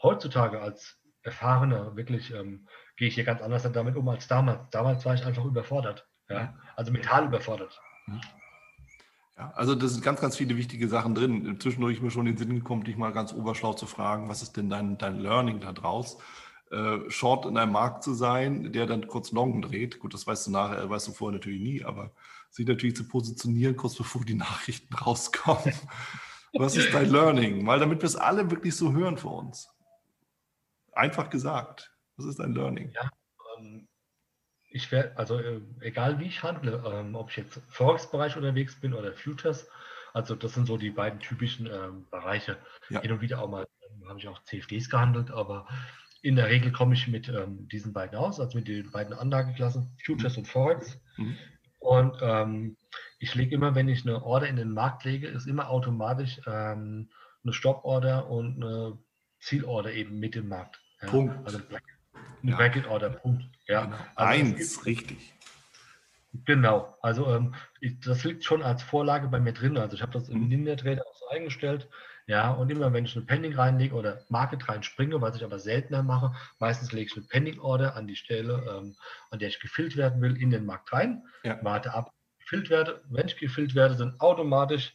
Heutzutage als Erfahrener wirklich ähm, gehe ich hier ganz anders damit um als damals. Damals war ich einfach überfordert, ja, also mental überfordert. Mhm. Ja, also das sind ganz, ganz viele wichtige Sachen drin. Zwischendurch mir schon in den Sinn gekommen, dich mal ganz oberschlau zu fragen, was ist denn dein, dein Learning da draus? Äh, Short in einem Markt zu sein, der dann kurz Long dreht. Gut, das weißt du nachher, weißt du vorher natürlich nie, aber sich natürlich zu positionieren, kurz bevor die <laughs> Nachrichten rauskommen. Was ist dein Learning? Weil damit wir es alle wirklich so hören für uns. Einfach gesagt. Was ist dein Learning? Ja, ähm, ich werde, also äh, egal wie ich handle, ähm, ob ich jetzt Forex-Bereich unterwegs bin oder Futures, also das sind so die beiden typischen ähm, Bereiche. Ja. Hin und wieder auch mal ähm, habe ich auch CFDs gehandelt, aber in der Regel komme ich mit ähm, diesen beiden aus, also mit den beiden Anlageklassen, Futures mhm. und Forex. Mhm. Und ähm, ich lege immer, wenn ich eine Order in den Markt lege, ist immer automatisch ähm, eine Stop-Order und eine Zielorder eben mit dem Markt. Ja? Punkt. Also eine ja. Bracket-Order, Punkt. Ja. Genau. Also Eins, richtig. Genau, also ähm, ich, das liegt schon als Vorlage bei mir drin. Also ich habe das im mhm. Ninja Trader auch so eingestellt. Ja, und immer wenn ich eine Pending reinlege oder Market reinspringe, was ich aber seltener mache, meistens lege ich eine Pending Order an die Stelle, ähm, an der ich gefüllt werden will, in den Markt rein, ja. warte ab, gefüllt werde. Wenn ich gefüllt werde, sind automatisch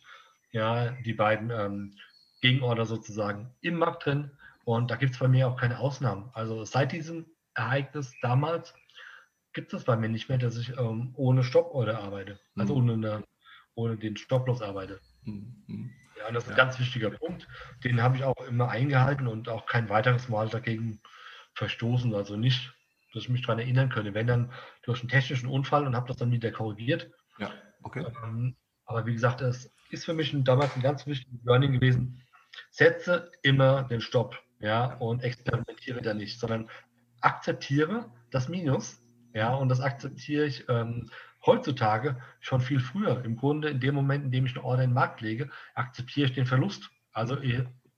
ja die beiden ähm, Gegenorder sozusagen im Markt drin. Und da gibt es bei mir auch keine Ausnahmen. Also seit diesem Ereignis damals gibt es bei mir nicht mehr, dass ich ähm, ohne Stopporder arbeite, also mhm. ohne, ohne den Stop-Loss arbeite. Mhm. Ja, und das ist ein ganz wichtiger Punkt. Den habe ich auch immer eingehalten und auch kein weiteres Mal dagegen verstoßen. Also nicht, dass ich mich daran erinnern könnte, wenn dann durch einen technischen Unfall und habe das dann wieder korrigiert. Ja, okay. Ähm, aber wie gesagt, es ist für mich ein, damals ein ganz wichtiges Learning gewesen. Setze immer den Stopp, ja, und experimentiere da nicht, sondern akzeptiere das Minus, ja, und das akzeptiere ich ähm, heutzutage schon viel früher. Im Grunde in dem Moment, in dem ich eine Order in den Markt lege, akzeptiere ich den Verlust. Also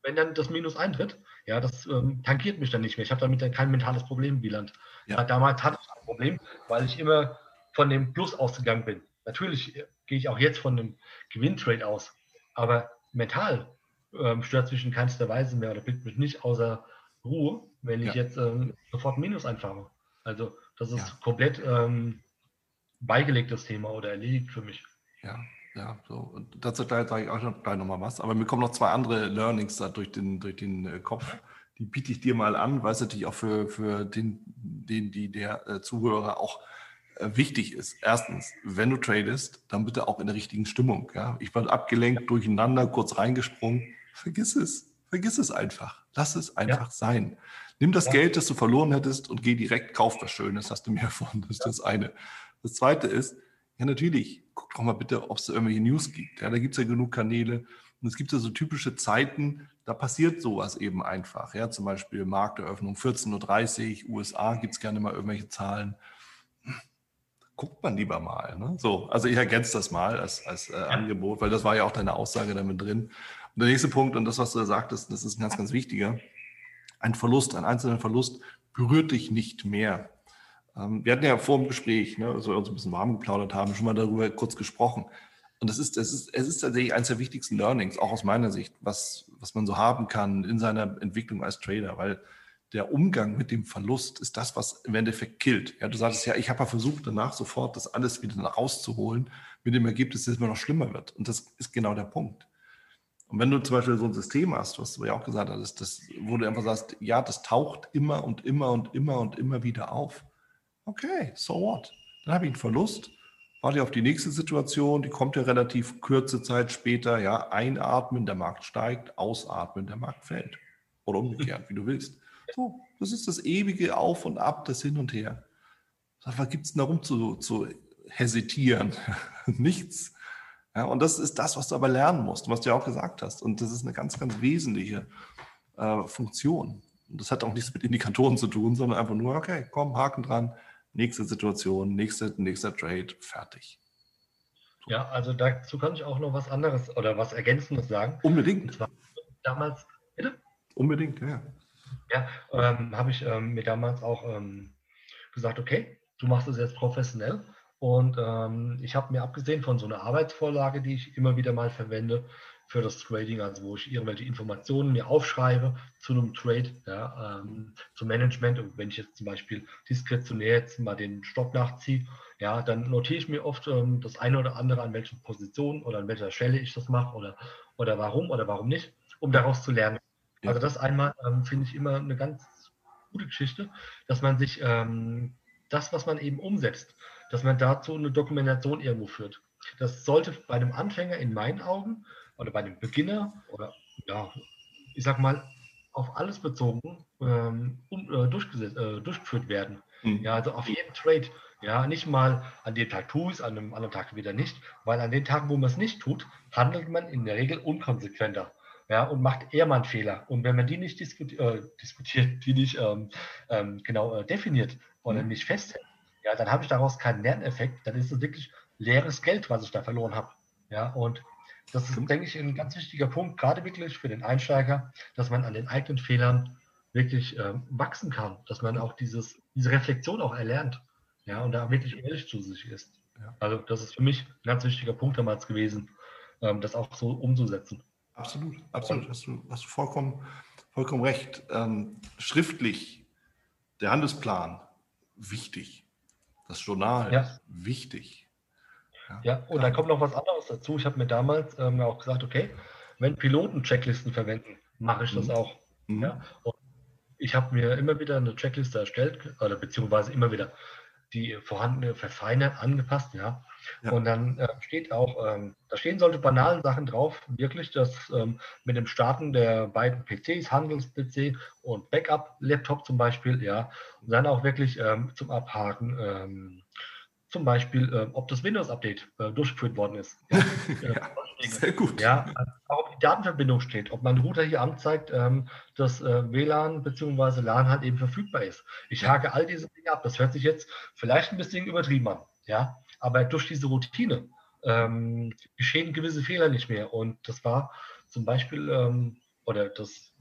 wenn dann das Minus eintritt, ja, das ähm, tankiert mich dann nicht mehr. Ich habe damit dann kein mentales Problem bilanz. Ja. Damals hatte ich ein Problem, weil ich immer von dem Plus ausgegangen bin. Natürlich äh, gehe ich auch jetzt von einem Gewinntrade aus, aber mental ähm, stört mich in keinster Weise mehr oder bringt mich nicht außer Ruhe, wenn ich ja. jetzt ähm, sofort Minus einfahre. Also das ist ja. komplett ähm, beigelegt, das Thema, oder erledigt für mich. Ja, Ja, so. Und dazu sage ich auch noch, gleich nochmal was. Aber mir kommen noch zwei andere Learnings da durch den, durch den äh, Kopf. Die biete ich dir mal an, weil es natürlich auch für, für den, den, die der äh, Zuhörer auch äh, wichtig ist. Erstens, wenn du tradest, dann bitte auch in der richtigen Stimmung. Ja? Ich war abgelenkt, durcheinander, kurz reingesprungen. Vergiss es. Vergiss es einfach. Lass es einfach ja. sein. Nimm das ja. Geld, das du verloren hättest und geh direkt, kauf was Schönes, hast du mir davon. Das ist das eine. Das zweite ist, ja, natürlich, guck doch mal bitte, ob es da irgendwelche News gibt. Ja, da gibt es ja genug Kanäle. Und es gibt ja so typische Zeiten, da passiert sowas eben einfach. Ja, zum Beispiel Markteröffnung 14.30 Uhr, USA gibt es gerne mal irgendwelche Zahlen. Guckt man lieber mal. Ne? So, also ich ergänze das mal als, als äh, Angebot, weil das war ja auch deine Aussage damit drin. Und der nächste Punkt, und das, was du da sagtest, das ist ein ganz, ganz wichtiger. Ein Verlust, ein einzelner Verlust berührt dich nicht mehr. Ähm, wir hatten ja vor dem Gespräch, ne, als wir uns ein bisschen warm geplaudert haben, schon mal darüber kurz gesprochen. Und das ist, das ist, es ist tatsächlich eines der wichtigsten Learnings, auch aus meiner Sicht, was, was man so haben kann in seiner Entwicklung als Trader, weil der Umgang mit dem Verlust ist das, was im Endeffekt killt. Ja, du sagst ja, ich habe ja versucht, danach sofort das alles wieder rauszuholen, mit dem Ergebnis, dass es immer noch schlimmer wird. Und das ist genau der Punkt. Und wenn du zum Beispiel so ein System hast, was du ja auch gesagt hast, das, wo du einfach sagst, ja, das taucht immer und immer und immer und immer wieder auf Okay, so what? Dann habe ich einen Verlust. Warte auf die nächste Situation, die kommt ja relativ kurze Zeit später. Ja, einatmen, der Markt steigt, ausatmen, der Markt fällt. Oder umgekehrt, <laughs> wie du willst. So, das ist das ewige Auf und Ab, das Hin und Her. Was gibt es denn darum zu, zu hesitieren? <laughs> Nichts. Ja, und das ist das, was du aber lernen musst, was du ja auch gesagt hast. Und das ist eine ganz, ganz wesentliche äh, Funktion. Und das hat auch nichts mit Indikatoren zu tun, sondern einfach nur, okay, komm, Haken dran, nächste Situation, nächster, nächster Trade, fertig. So. Ja, also dazu kann ich auch noch was anderes oder was Ergänzendes sagen. Unbedingt. damals, bitte? Unbedingt, ja. Ja, ähm, habe ich ähm, mir damals auch ähm, gesagt, okay, du machst es jetzt professionell. Und ähm, ich habe mir abgesehen von so einer Arbeitsvorlage, die ich immer wieder mal verwende, für das Trading, also wo ich irgendwelche Informationen mir aufschreibe zu einem Trade, ja, ähm, zum Management. Und wenn ich jetzt zum Beispiel diskretionär jetzt mal den Stopp nachziehe, ja, dann notiere ich mir oft ähm, das eine oder andere, an welchen Positionen oder an welcher Stelle ich das mache oder, oder warum oder warum nicht, um daraus zu lernen. Also das einmal ähm, finde ich immer eine ganz gute Geschichte, dass man sich ähm, das, was man eben umsetzt, dass man dazu eine Dokumentation irgendwo führt. Das sollte bei einem Anfänger in meinen Augen oder bei einem Beginner oder ja, ich sag mal, auf alles bezogen ähm, äh, durchgesetzt, äh, durchgeführt werden. Mhm. Ja, also auf jeden Trade. Ja, nicht mal an dem Tag tue ich es, an einem anderen Tag wieder nicht, weil an den Tagen, wo man es nicht tut, handelt man in der Regel unkonsequenter. Ja, und macht eher mal einen Fehler. Und wenn man die nicht diskuti äh, diskutiert, <laughs> die nicht ähm, ähm, genau äh, definiert oder mhm. nicht festhält, ja, dann habe ich daraus keinen Lerneffekt. Dann ist es wirklich leeres Geld, was ich da verloren habe. Ja, und das ist, denke ich, ein ganz wichtiger Punkt, gerade wirklich für den Einsteiger, dass man an den eigenen Fehlern wirklich äh, wachsen kann, dass man auch dieses, diese Reflexion auch erlernt, ja, und da wirklich ehrlich zu sich ist. Ja. Also das ist für mich ein ganz wichtiger Punkt damals gewesen, ähm, das auch so umzusetzen. Absolut, absolut, hast du, hast du vollkommen, vollkommen recht. Ähm, schriftlich, der Handelsplan, wichtig. Das Journal, ja. wichtig. Ja, und dann kommt noch was anderes dazu. Ich habe mir damals ähm, auch gesagt, okay, wenn Piloten Checklisten verwenden, mache ich das mhm. auch. Mhm. Ja? Und ich habe mir immer wieder eine Checkliste erstellt, oder beziehungsweise immer wieder die vorhandene verfeinert, angepasst, ja. ja. Und dann äh, steht auch, ähm, da stehen solche banalen Sachen drauf, wirklich, dass ähm, mit dem Starten der beiden PCs, Handels-PC und Backup-Laptop zum Beispiel, ja, und dann auch wirklich ähm, zum Abhaken, ähm, zum Beispiel, äh, ob das Windows-Update äh, durchgeführt worden ist. <laughs> Ja, ja, sehr gut. Ja, auch ob die Datenverbindung steht, ob mein Router hier anzeigt, ähm, dass äh, WLAN bzw. LAN halt eben verfügbar ist. Ich hake all diese Dinge ab. Das hört sich jetzt vielleicht ein bisschen übertrieben an, ja, aber durch diese Routine ähm, geschehen gewisse Fehler nicht mehr. Und das war zum Beispiel, ähm, oder das,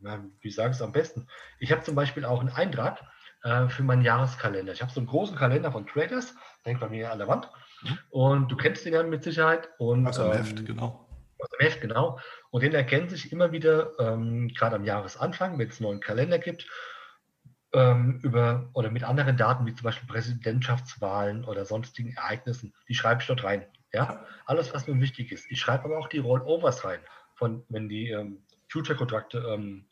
na, wie sage ich es am besten? Ich habe zum Beispiel auch einen Eintrag äh, für meinen Jahreskalender. Ich habe so einen großen Kalender von Traders, hängt bei mir an der Wand. Mhm. Und du kennst den ja mit Sicherheit. Und, aus dem ähm, Heft, genau. Aus dem Heft, genau. Und den erkennt sich immer wieder, ähm, gerade am Jahresanfang, wenn es einen neuen Kalender gibt, ähm, über oder mit anderen Daten, wie zum Beispiel Präsidentschaftswahlen oder sonstigen Ereignissen, die schreibe ich dort rein. Ja, alles, was mir wichtig ist. Ich schreibe aber auch die Rollovers rein, von wenn die ähm, Future-Kontrakte ähm,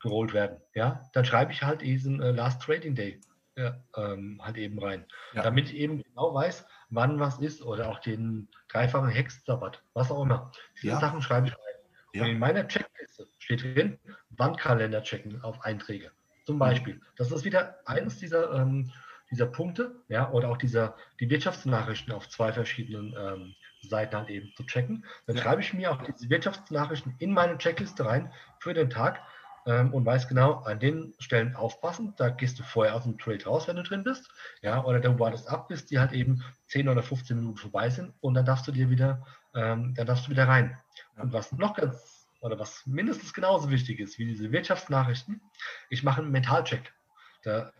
gerollt werden. Ja, dann schreibe ich halt diesen äh, Last Trading Day ja, ähm, halt eben rein, ja. damit ich eben genau weiß, wann was ist oder auch den dreifachen Hexensabbat, was auch immer. Diese ja. Sachen schreibe ich rein. Und in meiner Checkliste steht drin, Wandkalender checken auf Einträge. Zum mhm. Beispiel. Das ist wieder eines dieser, ähm, dieser Punkte, ja, oder auch dieser, die Wirtschaftsnachrichten auf zwei verschiedenen ähm, Seiten halt eben zu checken. Dann schreibe ich mir auch diese Wirtschaftsnachrichten in meine Checkliste rein für den Tag ähm, und weiß genau, an den Stellen aufpassen. Da gehst du vorher aus dem Trade raus, wenn du drin bist. Ja, oder du wartest ab, bis die halt eben 10 oder 15 Minuten vorbei sind und dann darfst du dir wieder, ähm, dann darfst du wieder rein. Und was noch ganz, oder was mindestens genauso wichtig ist wie diese Wirtschaftsnachrichten, ich mache einen Mentalcheck. Da,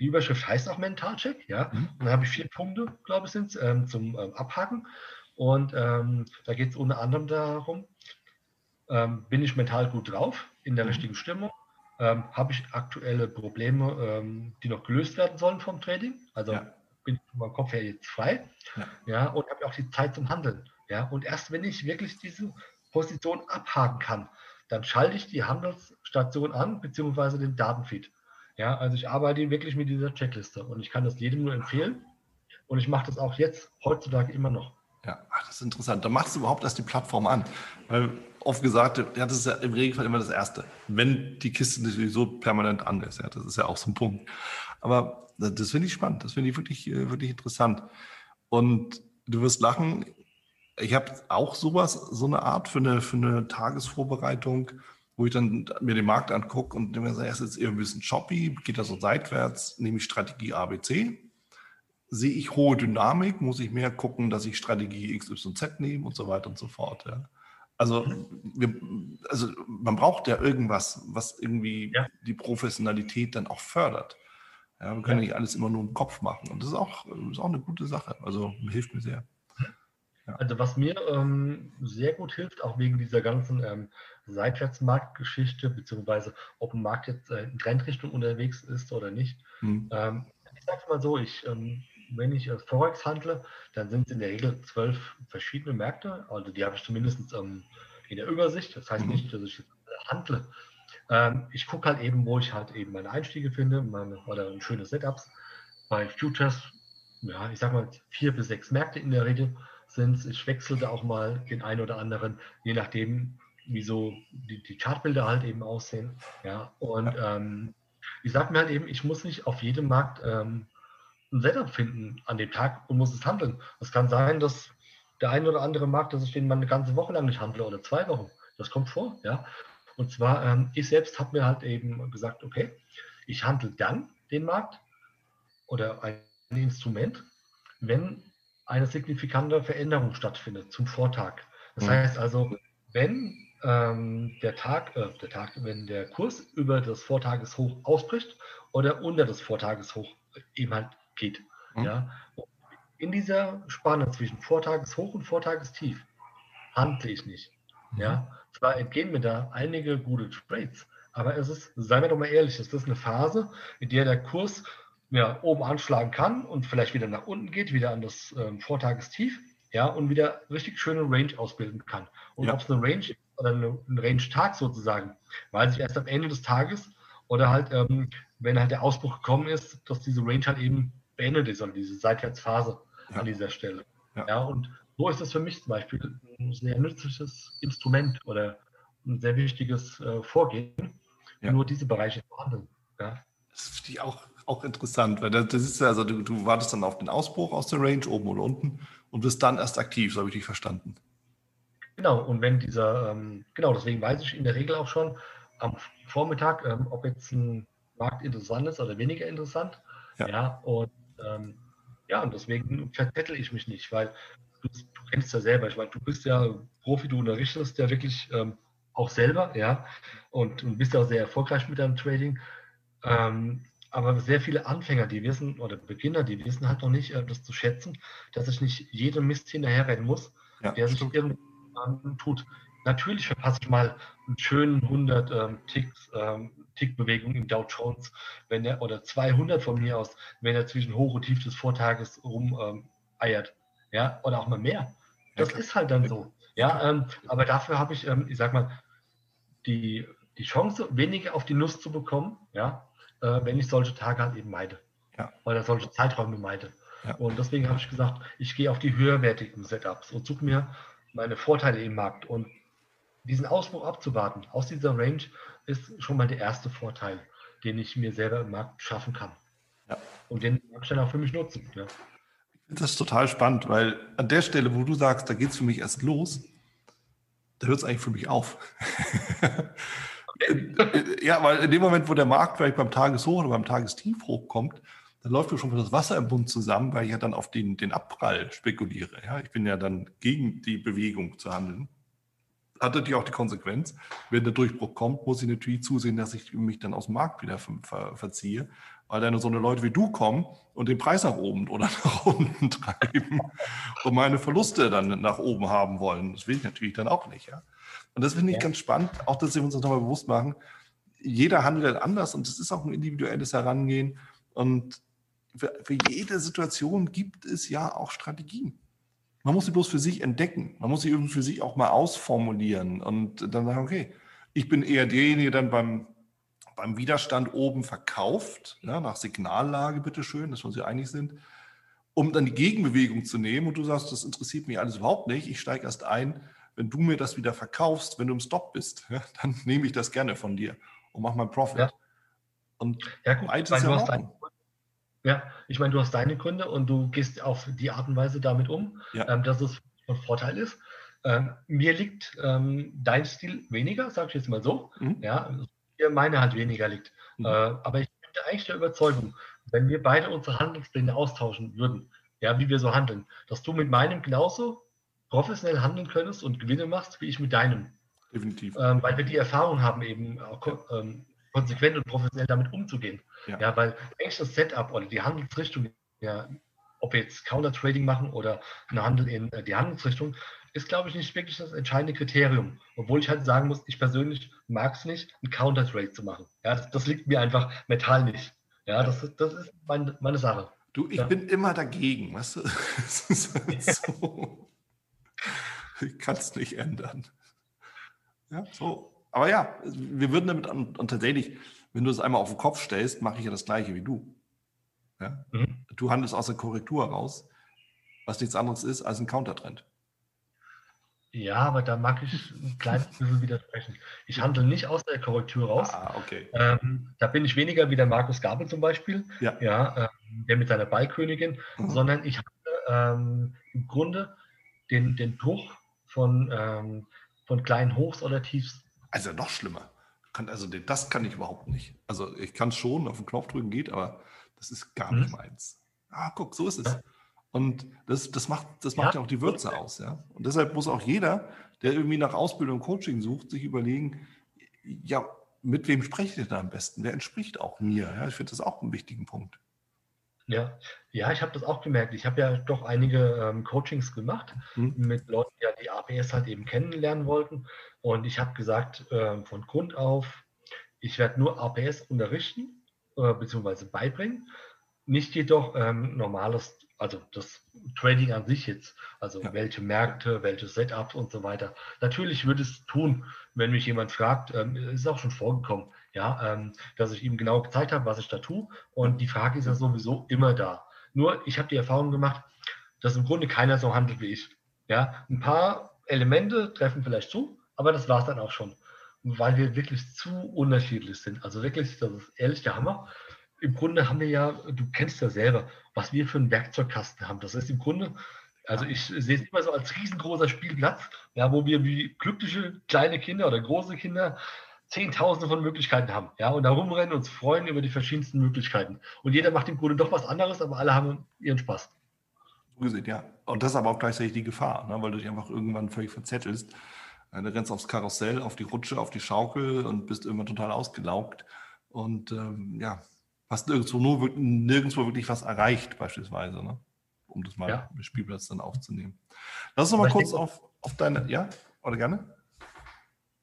die Überschrift heißt auch Mentalcheck, ja. Mhm. Und dann habe ich vier Punkte, glaube ich, sind ähm, zum ähm, Abhaken. Und ähm, da geht es unter anderem darum, ähm, bin ich mental gut drauf, in der mhm. richtigen Stimmung? Ähm, Habe ich aktuelle Probleme, ähm, die noch gelöst werden sollen vom Trading? Also ja. bin ich meinem Kopf her jetzt frei. Ja, ja und habe auch die Zeit zum Handeln. Ja, und erst wenn ich wirklich diese Position abhaken kann, dann schalte ich die Handelsstation an, beziehungsweise den Datenfeed. Ja, also ich arbeite wirklich mit dieser Checkliste und ich kann das jedem nur empfehlen. Und ich mache das auch jetzt, heutzutage immer noch. Ja, ach, das ist interessant. Da machst du überhaupt erst die Plattform an. Weil oft gesagt, ja, das ist ja im Regelfall immer das Erste. Wenn die Kiste natürlich so permanent an ist, ja, das ist ja auch so ein Punkt. Aber das finde ich spannend, das finde ich wirklich, äh, wirklich interessant. Und du wirst lachen, ich habe auch sowas, so eine Art für eine, für eine Tagesvorbereitung, wo ich dann mir den Markt angucke und mir sage, es ist eher ein bisschen choppy, geht das so seitwärts, nehme ich Strategie ABC, sehe ich hohe Dynamik, muss ich mehr gucken, dass ich Strategie XYZ nehme und so weiter und so fort. Ja. Also, wir, also man braucht ja irgendwas, was irgendwie ja. die Professionalität dann auch fördert. Ja, wir können ja. nicht alles immer nur im Kopf machen. Und das ist auch, ist auch eine gute Sache. Also hilft mir sehr. Ja. Also was mir ähm, sehr gut hilft, auch wegen dieser ganzen ähm, Seitwärtsmarktgeschichte, beziehungsweise ob ein Markt jetzt äh, in Trendrichtung unterwegs ist oder nicht. Hm. Ähm, ich sage mal so, ich ähm, wenn ich äh, Forex handle, dann sind es in der Regel zwölf verschiedene Märkte. Also die habe ich zumindest ähm, in der Übersicht. Das heißt mhm. nicht, dass ich handle. Ähm, ich gucke halt eben, wo ich halt eben meine Einstiege finde meine, oder schöne Setups. Bei Futures, ja, ich sag mal vier bis sechs Märkte in der Regel sind es. Ich wechsle da auch mal den einen oder anderen, je nachdem, wie so die, die Chartbilder halt eben aussehen. Ja, und ähm, ich sage mir halt eben, ich muss nicht auf jedem Markt ähm, ein Setup finden an dem Tag und muss es handeln. Es kann sein, dass der ein oder andere Markt, dass ich den mal eine ganze Woche lang nicht handle oder zwei Wochen. Das kommt vor, ja. Und zwar, ähm, ich selbst habe mir halt eben gesagt, okay, ich handle dann den Markt oder ein Instrument, wenn eine signifikante Veränderung stattfindet zum Vortag. Das mhm. heißt also, wenn ähm, der Tag, äh, der Tag, wenn der Kurs über das Vortageshoch ausbricht oder unter das Vortageshoch eben halt geht. Mhm. Ja? In dieser Spanne zwischen Vortageshoch und Vortagestief handle ich nicht. Mhm. Ja? Zwar entgehen mir da einige gute Trades, aber es ist, seien wir doch mal ehrlich, es ist eine Phase, in der der Kurs ja, oben anschlagen kann und vielleicht wieder nach unten geht, wieder an das ähm, Vortagestief, ja, und wieder richtig schöne Range ausbilden kann. Und ja. ob es eine Range oder eine, ein Range-Tag sozusagen, weiß ich erst am Ende des Tages oder halt, ähm, wenn halt der Ausbruch gekommen ist, dass diese Range halt eben beendet ist, also diese Seitwärtsphase ja. an dieser Stelle. Ja. ja. und so ist das für mich zum Beispiel ein sehr nützliches Instrument oder ein sehr wichtiges äh, Vorgehen, ja. nur diese Bereiche behandeln. Ja. Das finde ich auch, auch interessant, weil das, das ist ja, also du, du, wartest dann auf den Ausbruch aus der Range, oben oder unten, und bist dann erst aktiv, so habe ich dich verstanden. Genau, und wenn dieser, ähm, genau, deswegen weiß ich in der Regel auch schon am Vormittag, ähm, ob jetzt ein Markt interessant ist oder weniger interessant. Ja, ja und ähm, ja, und deswegen verzettel ich mich nicht, weil du, du kennst ja selber, ich meine, du bist ja Profi, du unterrichtest ja wirklich ähm, auch selber, ja, und, und bist ja auch sehr erfolgreich mit deinem Trading. Ähm, aber sehr viele Anfänger, die wissen, oder Beginner, die wissen halt noch nicht, äh, das zu schätzen, dass ich nicht jedem Mist hinterherrennen muss, ja, der sich irgendwann tut. Natürlich verpasse ich mal einen schönen 100 ähm, Ticks, ähm, Tickbewegung im Dow Jones, wenn er, oder 200 von mir aus, wenn er zwischen Hoch und Tief des Vortages rum ähm, eiert. Ja, oder auch mal mehr. Das ja, ist halt dann so. Ja, ähm, aber dafür habe ich, ähm, ich sag mal, die, die Chance, weniger auf die Nuss zu bekommen, ja, äh, wenn ich solche Tage halt eben meide. Ja. Oder solche Zeiträume meide. Ja. Und deswegen habe ich gesagt, ich gehe auf die höherwertigen Setups und suche mir meine Vorteile im Markt. Und diesen Ausbruch abzuwarten aus dieser Range ist schon mal der erste Vorteil, den ich mir selber im Markt schaffen kann. Ja. Und den mag ich dann auch für mich nutzen. Ja. Das ist total spannend, weil an der Stelle, wo du sagst, da geht es für mich erst los, da hört es eigentlich für mich auf. <laughs> ja, weil in dem Moment, wo der Markt vielleicht beim Tageshoch oder beim Tagestief hochkommt, dann läuft mir schon das Wasser im Bund zusammen, weil ich ja dann auf den, den Abprall spekuliere. Ja, ich bin ja dann gegen die Bewegung zu handeln. Hat natürlich auch die Konsequenz, wenn der Durchbruch kommt, muss ich natürlich zusehen, dass ich mich dann aus dem Markt wieder ver verziehe weil dann so eine Leute wie du kommen und den Preis nach oben oder <laughs> nach unten treiben <laughs> und meine Verluste dann nach oben haben wollen. Das will ich natürlich dann auch nicht. Ja? Und das finde ich ja. ganz spannend, auch dass wir uns das nochmal bewusst machen. Jeder handelt anders und es ist auch ein individuelles Herangehen. Und für, für jede Situation gibt es ja auch Strategien. Man muss sie bloß für sich entdecken. Man muss sie irgendwie für sich auch mal ausformulieren und dann sagen, okay, ich bin eher derjenige dann beim beim Widerstand oben verkauft, ja, nach Signallage bitteschön, dass wir uns einig sind, um dann die Gegenbewegung zu nehmen und du sagst, das interessiert mich alles überhaupt nicht, ich steige erst ein, wenn du mir das wieder verkaufst, wenn du im Stop bist, <laughs> ja, dann nehme ich das gerne von dir und mache meinen Profit. Ja. Und ja, gut, beides ist ja, dein, ja, ich meine, du hast deine Gründe und du gehst auf die Art und Weise damit um, ja. ähm, dass es von Vorteil ist. Ähm, mir liegt ähm, dein Stil weniger, sage ich jetzt mal so. Mhm. Ja, hier meine halt weniger liegt. Mhm. Äh, aber ich bin eigentlich der Überzeugung, wenn wir beide unsere Handelspläne austauschen würden, ja, wie wir so handeln, dass du mit meinem genauso professionell handeln könntest und Gewinne machst, wie ich mit deinem. Definitiv. Ähm, weil wir die Erfahrung haben, eben auch, ähm, konsequent und professionell damit umzugehen. Ja. ja, weil eigentlich das Setup oder die Handelsrichtung, ja, ob wir jetzt Counter-Trading machen oder einen Handel in äh, die Handelsrichtung, ist, glaube ich, nicht wirklich das entscheidende Kriterium. Obwohl ich halt sagen muss, ich persönlich mag es nicht, einen Counter-Trade zu machen. Ja, das, das, liegt mir einfach mental nicht. Ja, das, das ist mein, meine Sache. Du, ich ja. bin immer dagegen, weißt du? <laughs> Halt so. <laughs> Ich kann es nicht ändern. Ja, so. Aber ja, wir würden damit, und tatsächlich, wenn du es einmal auf den Kopf stellst, mache ich ja das Gleiche wie du. Ja? Mhm. Du handelst aus der Korrektur raus, was nichts anderes ist als ein Countertrend. Ja, aber da mag ich ein kleines bisschen widersprechen. Ich handle nicht aus der Korrektur raus. Ah, okay. Ähm, da bin ich weniger wie der Markus Gabel zum Beispiel, ja. Ja, ähm, der mit seiner Ballkönigin, mhm. sondern ich handle ähm, im Grunde den, den Bruch von, ähm, von kleinen Hochs oder Tiefs. Also noch schlimmer. also das kann ich überhaupt nicht. Also ich kann es schon, auf den Knopf drücken geht, aber das ist gar mhm. nicht meins. Ah, guck, so ist es. Und das, das macht, das macht ja. ja auch die Würze aus. Ja? Und deshalb muss auch jeder, der irgendwie nach Ausbildung und Coaching sucht, sich überlegen, ja, mit wem spreche ich denn am besten? Wer entspricht auch mir? Ja, ich finde das auch einen wichtigen Punkt. Ja, ja, ich habe das auch gemerkt. Ich habe ja doch einige ähm, Coachings gemacht hm. mit Leuten, die ja die APS halt eben kennenlernen wollten. Und ich habe gesagt, äh, von Grund auf, ich werde nur APS unterrichten äh, bzw. beibringen, nicht jedoch ähm, normales also das Trading an sich jetzt, also ja. welche Märkte, welche Setups und so weiter. Natürlich würde es tun, wenn mich jemand fragt, ähm, ist auch schon vorgekommen, ja, ähm, dass ich ihm genau gezeigt habe, was ich da tue. Und die Frage ist ja sowieso immer da. Nur ich habe die Erfahrung gemacht, dass im Grunde keiner so handelt wie ich. Ja, ein paar Elemente treffen vielleicht zu, aber das war es dann auch schon. Weil wir wirklich zu unterschiedlich sind. Also wirklich, das ist ehrlich der Hammer im Grunde haben wir ja, du kennst ja selber, was wir für einen Werkzeugkasten haben. Das ist im Grunde, also ich sehe es immer so als riesengroßer Spielplatz, ja, wo wir wie glückliche kleine Kinder oder große Kinder Zehntausende von Möglichkeiten haben, ja, und da rumrennen und uns freuen über die verschiedensten Möglichkeiten. Und jeder macht im Grunde doch was anderes, aber alle haben ihren Spaß. So gesehen, ja. Und das ist aber auch gleichzeitig die Gefahr, ne, weil du dich einfach irgendwann völlig verzettelst. Du rennst aufs Karussell, auf die Rutsche, auf die Schaukel und bist irgendwann total ausgelaugt. Und ähm, ja, hast nirgendwo, nur, nirgendwo wirklich was erreicht, beispielsweise, ne? um das mal ja. im Spielplatz dann aufzunehmen. Lass uns noch mal kurz auf, auf deine, ja, oder gerne?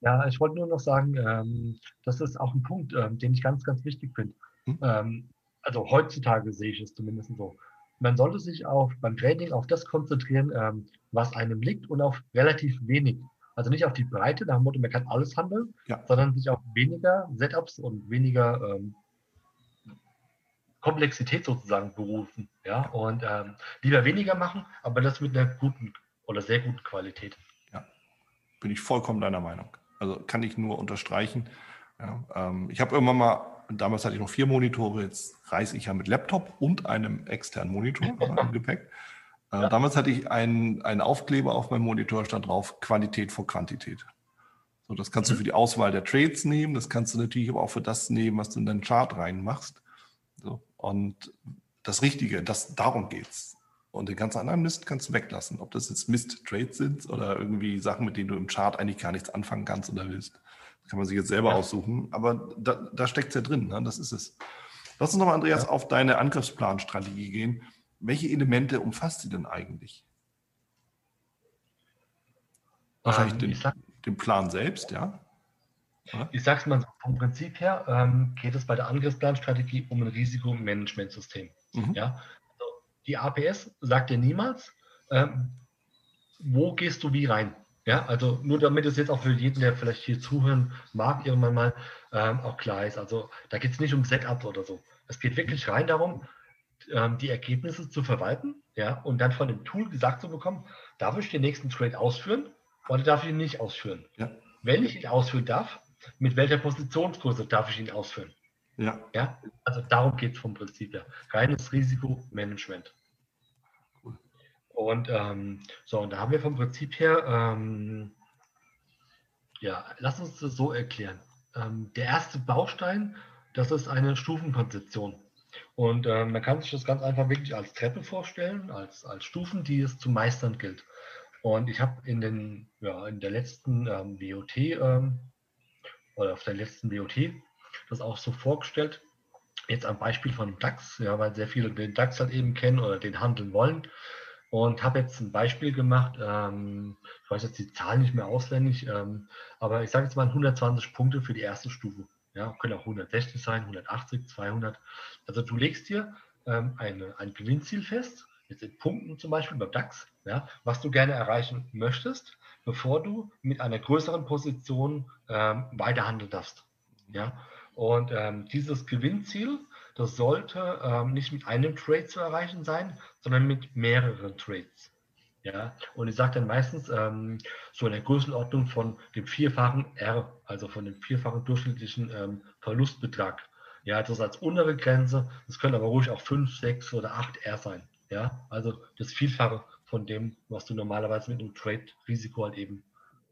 Ja, ich wollte nur noch sagen, ähm, das ist auch ein Punkt, ähm, den ich ganz, ganz wichtig finde. Hm? Ähm, also heutzutage sehe ich es zumindest so. Man sollte sich auf, beim Training auf das konzentrieren, ähm, was einem liegt und auf relativ wenig. Also nicht auf die Breite, nach dem Motto, man kann alles handeln, ja. sondern sich auf weniger Setups und weniger ähm, Komplexität sozusagen berufen. Ja? Und ähm, lieber weniger machen, aber das mit einer guten oder sehr guten Qualität. Ja, bin ich vollkommen deiner Meinung. Also kann ich nur unterstreichen. Ja, ähm, ich habe irgendwann mal, damals hatte ich noch vier Monitore, jetzt reise ich ja mit Laptop und einem externen Monitor <laughs> im Gepäck. Äh, ja. Damals hatte ich einen, einen Aufkleber auf meinem Monitor, stand drauf Qualität vor Quantität. So, das kannst mhm. du für die Auswahl der Trades nehmen, das kannst du natürlich aber auch für das nehmen, was du in deinen Chart reinmachst. So, und das Richtige, das, darum geht's. Und den ganzen anderen Mist kannst du weglassen. Ob das jetzt Mist-Trades sind oder irgendwie Sachen, mit denen du im Chart eigentlich gar nichts anfangen kannst oder willst. Das kann man sich jetzt selber ja. aussuchen. Aber da, da steckt es ja drin. Ne? Das ist es. Lass uns nochmal, Andreas, ja. auf deine Angriffsplanstrategie gehen. Welche Elemente umfasst sie denn eigentlich? Wahrscheinlich ähm, den, den, Plan selbst, ja? Oder? Ich sag's mal, vom Prinzip her ähm, geht es bei der Angriffsplanstrategie um ein Risikomanagementsystem. Mhm. Ja? Die APS sagt dir niemals, ähm, wo gehst du wie rein. Ja, also nur damit es jetzt auch für jeden, der vielleicht hier zuhören mag, irgendwann mal ähm, auch klar ist. Also da geht es nicht um Setup oder so. Es geht wirklich rein darum, ähm, die Ergebnisse zu verwalten, ja, und dann von dem Tool gesagt zu bekommen, darf ich den nächsten Trade ausführen oder darf ich ihn nicht ausführen? Ja. Wenn ich ihn ausführen darf, mit welcher Positionskurse darf ich ihn ausführen? Ja. ja? Also darum geht es vom Prinzip her. Reines Risikomanagement. Cool. Und ähm, so, und da haben wir vom Prinzip her, ähm, ja, lass uns das so erklären. Ähm, der erste Baustein, das ist eine Stufenkonzeption. Und ähm, man kann sich das ganz einfach wirklich als Treppe vorstellen, als, als Stufen, die es zu meistern gilt. Und ich habe in, ja, in der letzten ähm, WOT ähm, oder auf der letzten WOT das auch so vorgestellt. Jetzt am Beispiel von DAX, ja, weil sehr viele den DAX halt eben kennen oder den handeln wollen. Und habe jetzt ein Beispiel gemacht, ähm, ich weiß jetzt die Zahlen nicht mehr auswendig, ähm, aber ich sage jetzt mal 120 Punkte für die erste Stufe. Ja, können auch 160 sein, 180, 200. Also du legst dir ähm, eine, ein Gewinnziel fest, jetzt in Punkten zum Beispiel beim DAX, ja, was du gerne erreichen möchtest, bevor du mit einer größeren Position ähm, weiterhandeln darfst. Ja, und ähm, dieses Gewinnziel, das sollte ähm, nicht mit einem Trade zu erreichen sein, sondern mit mehreren Trades. Ja, und ich sage dann meistens ähm, so in der Größenordnung von dem vierfachen R, also von dem vierfachen durchschnittlichen ähm, Verlustbetrag. Ja, das ist als untere Grenze. Das können aber ruhig auch 5, 6 oder 8 R sein. Ja, also das Vielfache von dem, was du normalerweise mit einem Trade-Risiko halt eben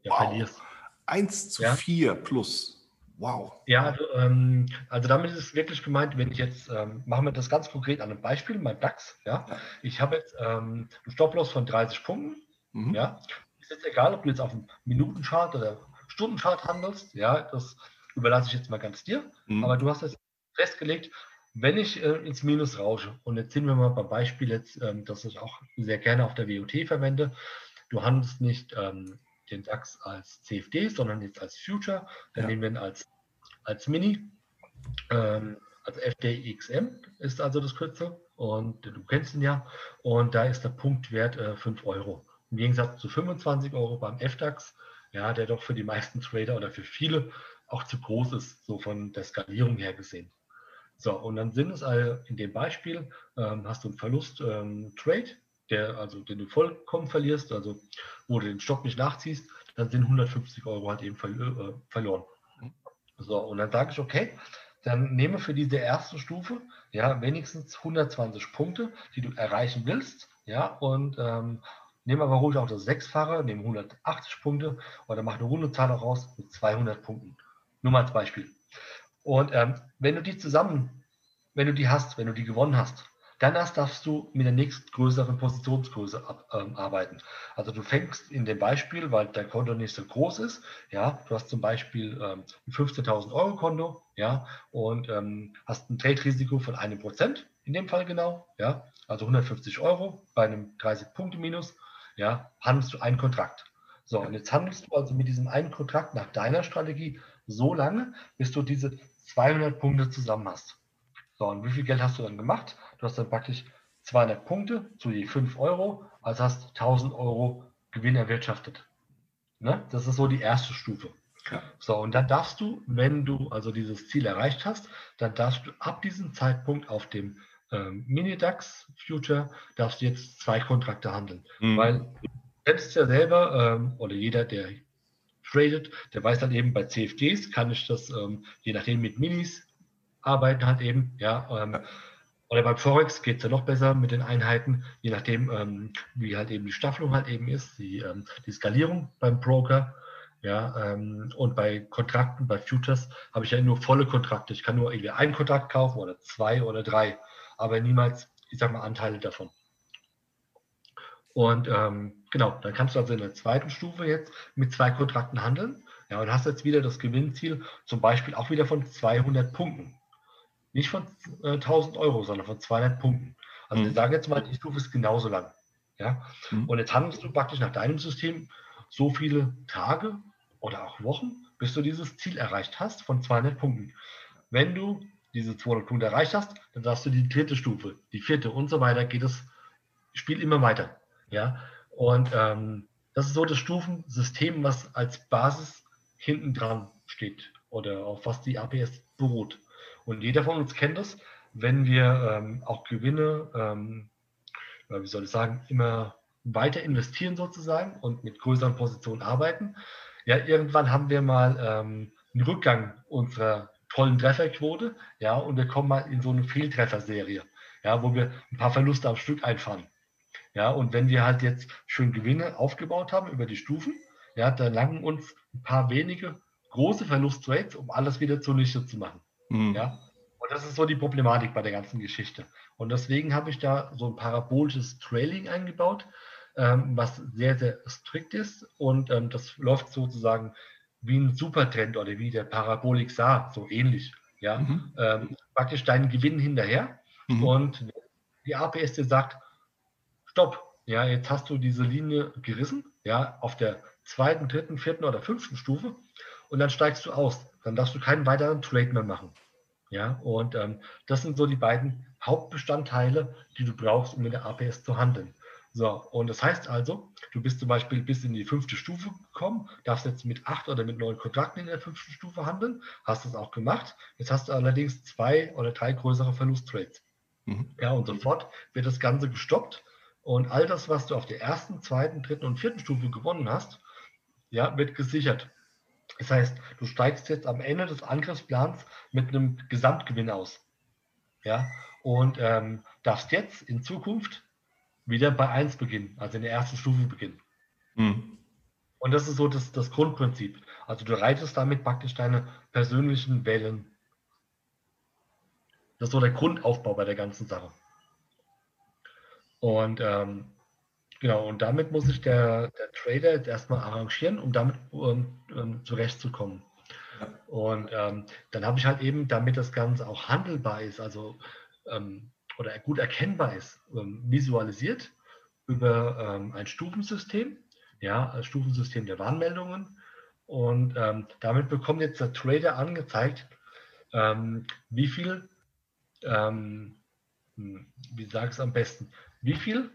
ja, wow. verlierst. 1 zu ja? 4 plus. Wow. Ja, also, ähm, also, damit ist es wirklich gemeint, wenn ich jetzt, ähm, machen wir das ganz konkret an einem Beispiel, mein DAX, ja. Ich habe jetzt ähm, einen Stop-Loss von 30 Punkten, mhm. ja. Ist jetzt egal, ob du jetzt auf einem Minutenchart oder Stundenchart handelst, ja, das überlasse ich jetzt mal ganz dir. Mhm. Aber du hast jetzt festgelegt, wenn ich äh, ins Minus rausche, und jetzt sehen wir mal beim Beispiel jetzt, ähm, dass ich auch sehr gerne auf der WOT verwende, du handelst nicht ähm, den DAX als CFD, sondern jetzt als Future. Dann ja. nehmen wir ihn als, als Mini. Ähm, also FDXM ist also das Kürzel und du kennst ihn ja. Und da ist der Punktwert äh, 5 Euro. Im Gegensatz zu 25 Euro beim FDAX, ja, der doch für die meisten Trader oder für viele auch zu groß ist, so von der Skalierung her gesehen. So, und dann sind es also in dem Beispiel, ähm, hast du einen Verlust-Trade, ähm, der, also den du vollkommen verlierst, also wo du den Stock nicht nachziehst, dann sind 150 Euro halt eben äh, verloren. So, und dann sage ich, okay, dann nehme für diese erste Stufe ja wenigstens 120 Punkte, die du erreichen willst, ja, und ähm, nehme aber ruhig auch das Sechsfache, nehme 180 Punkte oder mache eine runde Zahl raus mit 200 Punkten. Nur mal als Beispiel. Und ähm, wenn du die zusammen, wenn du die hast, wenn du die gewonnen hast, dann erst darfst du mit der nächstgrößeren Positionsgröße ab, ähm, arbeiten. Also du fängst in dem Beispiel, weil dein Konto nicht so groß ist, ja, du hast zum Beispiel ähm, ein 15.000 Euro Konto, ja, und ähm, hast ein Trade-Risiko von einem Prozent, in dem Fall genau, ja, also 150 Euro bei einem 30 Punkte Minus, ja, handelst du einen Kontrakt. So, und jetzt handelst du also mit diesem einen Kontrakt nach deiner Strategie so lange, bis du diese 200 Punkte zusammen hast. So, und wie viel Geld hast du dann gemacht? Du hast dann praktisch 200 Punkte zu je 5 Euro, also hast 1000 Euro Gewinn erwirtschaftet. Ne? Das ist so die erste Stufe. Ja. So, und dann darfst du, wenn du also dieses Ziel erreicht hast, dann darfst du ab diesem Zeitpunkt auf dem ähm, Mini-DAX Future, darfst du jetzt zwei Kontrakte handeln. Mhm. Weil kennst ja selber, ähm, oder jeder, der tradet, der weiß dann eben, bei CFDs kann ich das, ähm, je nachdem mit Minis arbeiten halt eben, ja, ähm, oder beim Forex geht es ja noch besser mit den Einheiten, je nachdem, ähm, wie halt eben die Staffelung halt eben ist, die, ähm, die Skalierung beim Broker. Ja, ähm, und bei Kontrakten, bei Futures habe ich ja nur volle Kontrakte. Ich kann nur irgendwie einen Kontrakt kaufen oder zwei oder drei, aber niemals, ich sag mal, Anteile davon. Und ähm, genau, dann kannst du also in der zweiten Stufe jetzt mit zwei Kontrakten handeln. Ja, und hast jetzt wieder das Gewinnziel, zum Beispiel auch wieder von 200 Punkten. Nicht von äh, 1000 Euro, sondern von 200 Punkten. Also mhm. wir sagen jetzt mal, die Stufe ist genauso lang. Ja? Mhm. Und jetzt handelst du praktisch nach deinem System so viele Tage oder auch Wochen, bis du dieses Ziel erreicht hast von 200 Punkten. Wenn du diese 200 Punkte erreicht hast, dann darfst du die dritte Stufe, die vierte und so weiter, geht das Spiel immer weiter. Ja, und ähm, das ist so das Stufensystem, was als Basis hinten dran steht oder auf was die APS beruht. Und jeder von uns kennt das, wenn wir ähm, auch Gewinne, ähm, wie soll ich sagen, immer weiter investieren sozusagen und mit größeren Positionen arbeiten, ja, irgendwann haben wir mal ähm, einen Rückgang unserer tollen Trefferquote, ja, und wir kommen mal in so eine Fehltrefferserie, ja, wo wir ein paar Verluste am Stück einfahren. Ja, und wenn wir halt jetzt schön Gewinne aufgebaut haben über die Stufen, ja, dann langen uns ein paar wenige große Verlustrates, um alles wieder zunichte zu machen. Mhm. Ja, und das ist so die Problematik bei der ganzen Geschichte. Und deswegen habe ich da so ein parabolisches Trailing eingebaut, ähm, was sehr, sehr strikt ist. Und ähm, das läuft sozusagen wie ein Supertrend oder wie der Parabolik sah, so ähnlich. Ja, mhm. ähm, praktisch deinen Gewinn hinterher. Mhm. Und die APS dir sagt, stopp, ja, jetzt hast du diese Linie gerissen, ja, auf der zweiten, dritten, vierten oder fünften Stufe und dann steigst du aus. Dann darfst du keinen weiteren Trade mehr machen. Ja, und ähm, das sind so die beiden Hauptbestandteile, die du brauchst, um mit der APS zu handeln. So, und das heißt also, du bist zum Beispiel bis in die fünfte Stufe gekommen, darfst jetzt mit acht oder mit neun Kontrakten in der fünften Stufe handeln, hast das auch gemacht. Jetzt hast du allerdings zwei oder drei größere Verlusttrades. Mhm. Ja, und sofort wird das Ganze gestoppt und all das, was du auf der ersten, zweiten, dritten und vierten Stufe gewonnen hast, ja, wird gesichert. Das heißt, du steigst jetzt am Ende des Angriffsplans mit einem Gesamtgewinn aus. Ja, und ähm, darfst jetzt in Zukunft wieder bei 1 beginnen, also in der ersten Stufe beginnen. Mhm. Und das ist so das, das Grundprinzip. Also du reitest damit praktisch deine persönlichen Wellen. Das ist so der Grundaufbau bei der ganzen Sache. Und ähm, genau, und damit muss sich der, der Trader jetzt erstmal arrangieren, um damit um, um zurechtzukommen. Ja. Und ähm, dann habe ich halt eben, damit das Ganze auch handelbar ist, also ähm, oder gut erkennbar ist, ähm, visualisiert über ähm, ein Stufensystem, ja, ein Stufensystem der Warnmeldungen. Und ähm, damit bekommt jetzt der Trader angezeigt, ähm, wie viel, ähm, hm, wie sage ich es am besten, wie viel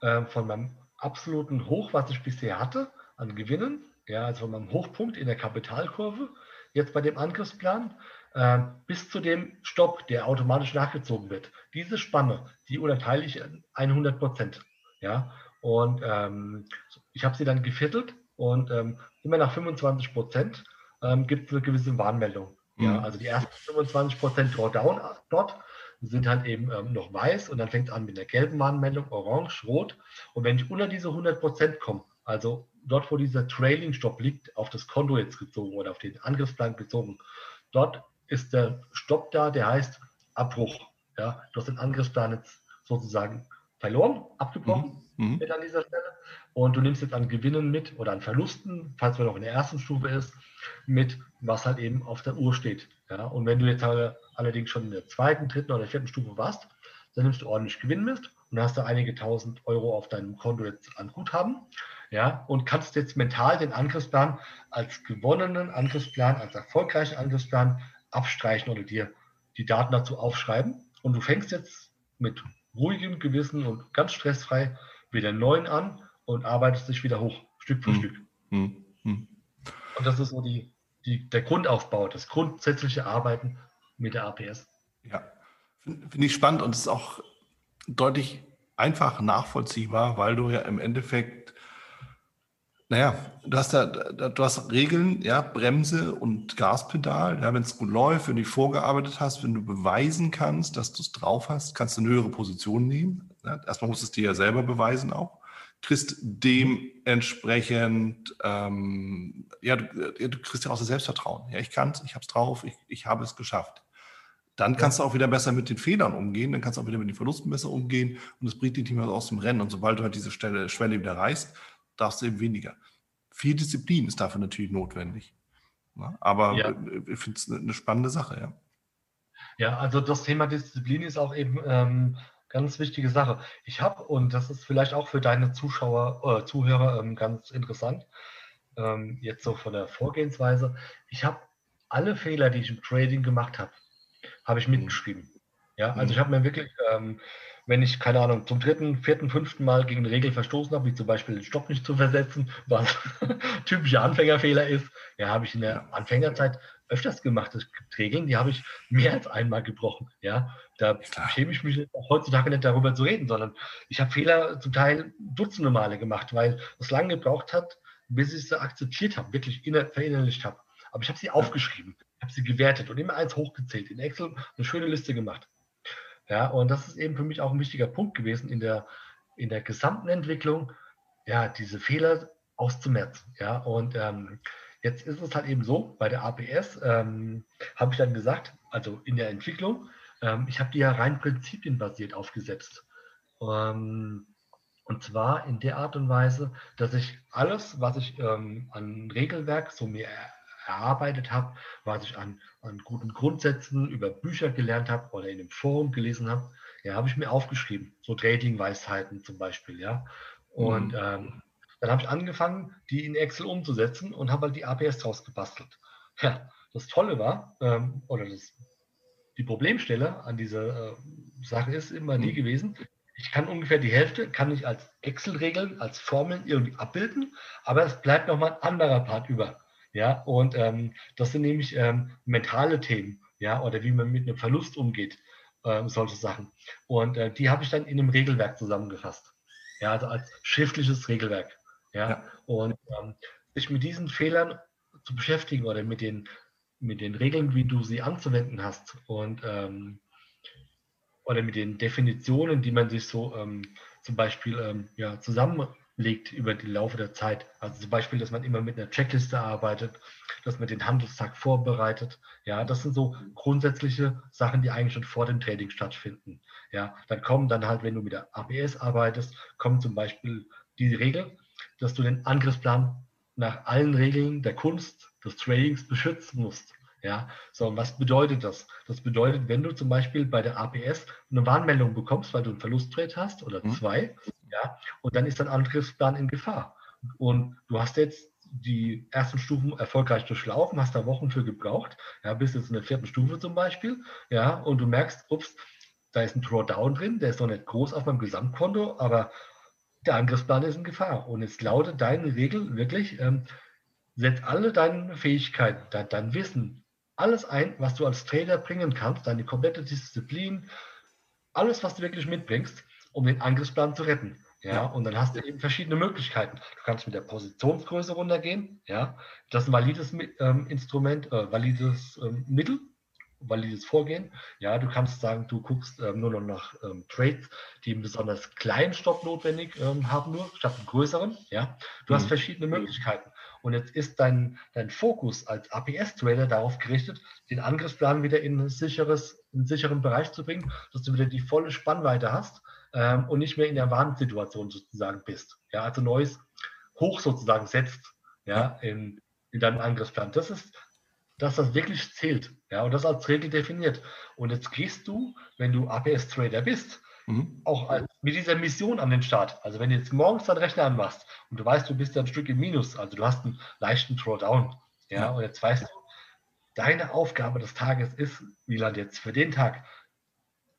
äh, von meinem absoluten Hoch, was ich bisher hatte, an Gewinnen, ja, also von meinem Hochpunkt in der Kapitalkurve, jetzt bei dem Angriffsplan, äh, bis zu dem Stopp, der automatisch nachgezogen wird. Diese Spanne, die unterteile ich in 100 Prozent. Ja? Und ähm, ich habe sie dann geviertelt und ähm, immer nach 25 Prozent ähm, gibt es eine gewisse Warnmeldung. Mhm. Ja? Also die ersten 25 Prozent Drawdown dort sind halt eben ähm, noch weiß und dann fängt es an mit der gelben Warnmeldung, orange, rot. Und wenn ich unter diese 100 Prozent komme, also dort, wo dieser Trailing-Stop liegt, auf das Konto jetzt gezogen oder auf den Angriffsplan gezogen, dort ist der Stopp da, der heißt Abbruch. Ja, du hast den Angriffsplan jetzt sozusagen verloren, abgebrochen mhm. mhm. an dieser Stelle. Und du nimmst jetzt an Gewinnen mit oder an Verlusten, falls man noch in der ersten Stufe ist, mit, was halt eben auf der Uhr steht. Ja, und wenn du jetzt allerdings schon in der zweiten, dritten oder vierten Stufe warst, dann nimmst du ordentlich Gewinn mit und hast da einige tausend Euro auf deinem Konto jetzt an Guthaben. Ja, und kannst jetzt mental den Angriffsplan als gewonnenen Angriffsplan, als erfolgreichen Angriffsplan abstreichen oder dir die Daten dazu aufschreiben. Und du fängst jetzt mit ruhigem Gewissen und ganz stressfrei wieder neuen an und arbeitest dich wieder hoch, Stück für hm. Stück. Hm. Hm. Und das ist so die, die, der Grundaufbau, das grundsätzliche Arbeiten mit der APS. Ja, finde ich spannend und es ist auch deutlich einfach nachvollziehbar, weil du ja im Endeffekt, naja, du hast da, du hast Regeln, ja, Bremse und Gaspedal. Ja, wenn es gut läuft, wenn du vorgearbeitet hast, wenn du beweisen kannst, dass du es drauf hast, kannst du eine höhere Position nehmen. Ja, erstmal musst du es dir ja selber beweisen auch kriegst dementsprechend, ähm, ja, du, du, kriegst ja auch das Selbstvertrauen. Ja, ich kann es, ich habe es drauf, ich, ich habe es geschafft. Dann kannst du auch wieder besser mit den Fehlern umgehen, dann kannst du auch wieder mit den Verlusten besser umgehen und das bringt dich nicht mehr aus dem Rennen. Und sobald du halt diese Stelle, Schwelle wieder reißt, darfst du eben weniger. Viel Disziplin ist dafür natürlich notwendig. Ja, aber ja. ich finde es eine spannende Sache, ja. Ja, also das Thema Disziplin ist auch eben ähm, Ganz wichtige Sache. Ich habe, und das ist vielleicht auch für deine Zuschauer, äh, Zuhörer ähm, ganz interessant, ähm, jetzt so von der Vorgehensweise, ich habe alle Fehler, die ich im Trading gemacht habe, habe ich mhm. mitgeschrieben. Ja, also ich mhm. habe mir wirklich, ähm, wenn ich, keine Ahnung, zum dritten, vierten, fünften Mal gegen eine Regel verstoßen habe, wie zum Beispiel den Stopp nicht zu versetzen, <laughs> was <laughs> typischer Anfängerfehler ist, ja, habe ich in der Anfängerzeit öfters gemacht. Es gibt Regeln, die habe ich mehr als einmal gebrochen. Ja, da Klar. schäme ich mich heutzutage nicht darüber zu reden, sondern ich habe Fehler zum Teil dutzende Male gemacht, weil es lange gebraucht hat, bis ich sie akzeptiert habe, wirklich verinnerlicht habe. Aber ich habe sie aufgeschrieben, habe sie gewertet und immer eins hochgezählt, in Excel eine schöne Liste gemacht. Ja, und das ist eben für mich auch ein wichtiger Punkt gewesen in der, in der gesamten Entwicklung, ja, diese Fehler auszumerzen. Ja, und ähm, Jetzt ist es halt eben so, bei der APS ähm, habe ich dann gesagt, also in der Entwicklung, ähm, ich habe die ja rein prinzipienbasiert aufgesetzt. Ähm, und zwar in der Art und Weise, dass ich alles, was ich ähm, an Regelwerk so mir erarbeitet habe, was ich an, an guten Grundsätzen über Bücher gelernt habe oder in einem Forum gelesen habe, ja, habe ich mir aufgeschrieben. So Trading-Weisheiten zum Beispiel, ja. Und mhm. ähm, dann habe ich angefangen, die in Excel umzusetzen und habe halt die APS draus gebastelt. Ja, das Tolle war, ähm, oder das, die Problemstelle an dieser äh, Sache ist immer die mhm. gewesen, ich kann ungefähr die Hälfte, kann ich als Excel-Regeln, als Formeln irgendwie abbilden, aber es bleibt nochmal ein anderer Part über. Ja, und ähm, das sind nämlich ähm, mentale Themen, ja, oder wie man mit einem Verlust umgeht, äh, solche Sachen. Und äh, die habe ich dann in einem Regelwerk zusammengefasst. Ja, also als schriftliches Regelwerk. Ja, ja. und ähm, sich mit diesen Fehlern zu beschäftigen oder mit den, mit den Regeln, wie du sie anzuwenden hast und ähm, oder mit den Definitionen, die man sich so ähm, zum Beispiel ähm, ja, zusammenlegt über die Laufe der Zeit. Also zum Beispiel, dass man immer mit einer Checkliste arbeitet, dass man den Handelstag vorbereitet. Ja, das sind so grundsätzliche Sachen, die eigentlich schon vor dem Trading stattfinden. Ja, dann kommen dann halt, wenn du mit der ABS arbeitest, kommen zum Beispiel die Regeln, dass du den Angriffsplan nach allen Regeln der Kunst des Tradings beschützen musst. Ja, so, und was bedeutet das? Das bedeutet, wenn du zum Beispiel bei der APS eine Warnmeldung bekommst, weil du einen Verlusttrade hast oder mhm. zwei, ja, und dann ist dein Angriffsplan in Gefahr. Und du hast jetzt die ersten Stufen erfolgreich durchlaufen, hast da Wochen für gebraucht, ja, bis jetzt in der vierten Stufe zum Beispiel, ja, und du merkst, ups, da ist ein Drawdown drin, der ist noch nicht groß auf meinem Gesamtkonto, aber der Angriffsplan ist in Gefahr. Und es lautet deine Regel wirklich, ähm, setz alle deine Fähigkeiten, dein, dein, Wissen, alles ein, was du als Trader bringen kannst, deine komplette Disziplin, alles, was du wirklich mitbringst, um den Angriffsplan zu retten. Ja, ja, und dann hast du eben verschiedene Möglichkeiten. Du kannst mit der Positionsgröße runtergehen. Ja, das ist ein valides ähm, Instrument, äh, valides ähm, Mittel valides Vorgehen. Ja, du kannst sagen, du guckst ähm, nur noch nach ähm, Trades, die einen besonders kleinen Stopp notwendig ähm, haben, nur statt einen größeren. Ja, du mhm. hast verschiedene Möglichkeiten. Und jetzt ist dein, dein Fokus als APS-Trader darauf gerichtet, den Angriffsplan wieder in ein sicheres, in einen sicheren Bereich zu bringen, dass du wieder die volle Spannweite hast ähm, und nicht mehr in der Warnsituation sozusagen bist. Ja, also neues Hoch sozusagen setzt, ja, in, in deinem Angriffsplan. Das ist dass das wirklich zählt. Ja, und das als Regel definiert. Und jetzt gehst du, wenn du APS-Trader bist, mhm. auch mit dieser Mission an den Start. Also wenn du jetzt morgens deinen Rechner anmachst und du weißt, du bist ja ein Stück im Minus, also du hast einen leichten Throwdown, ja, ja. und jetzt weißt du, deine Aufgabe des Tages ist, Wieland jetzt für den Tag,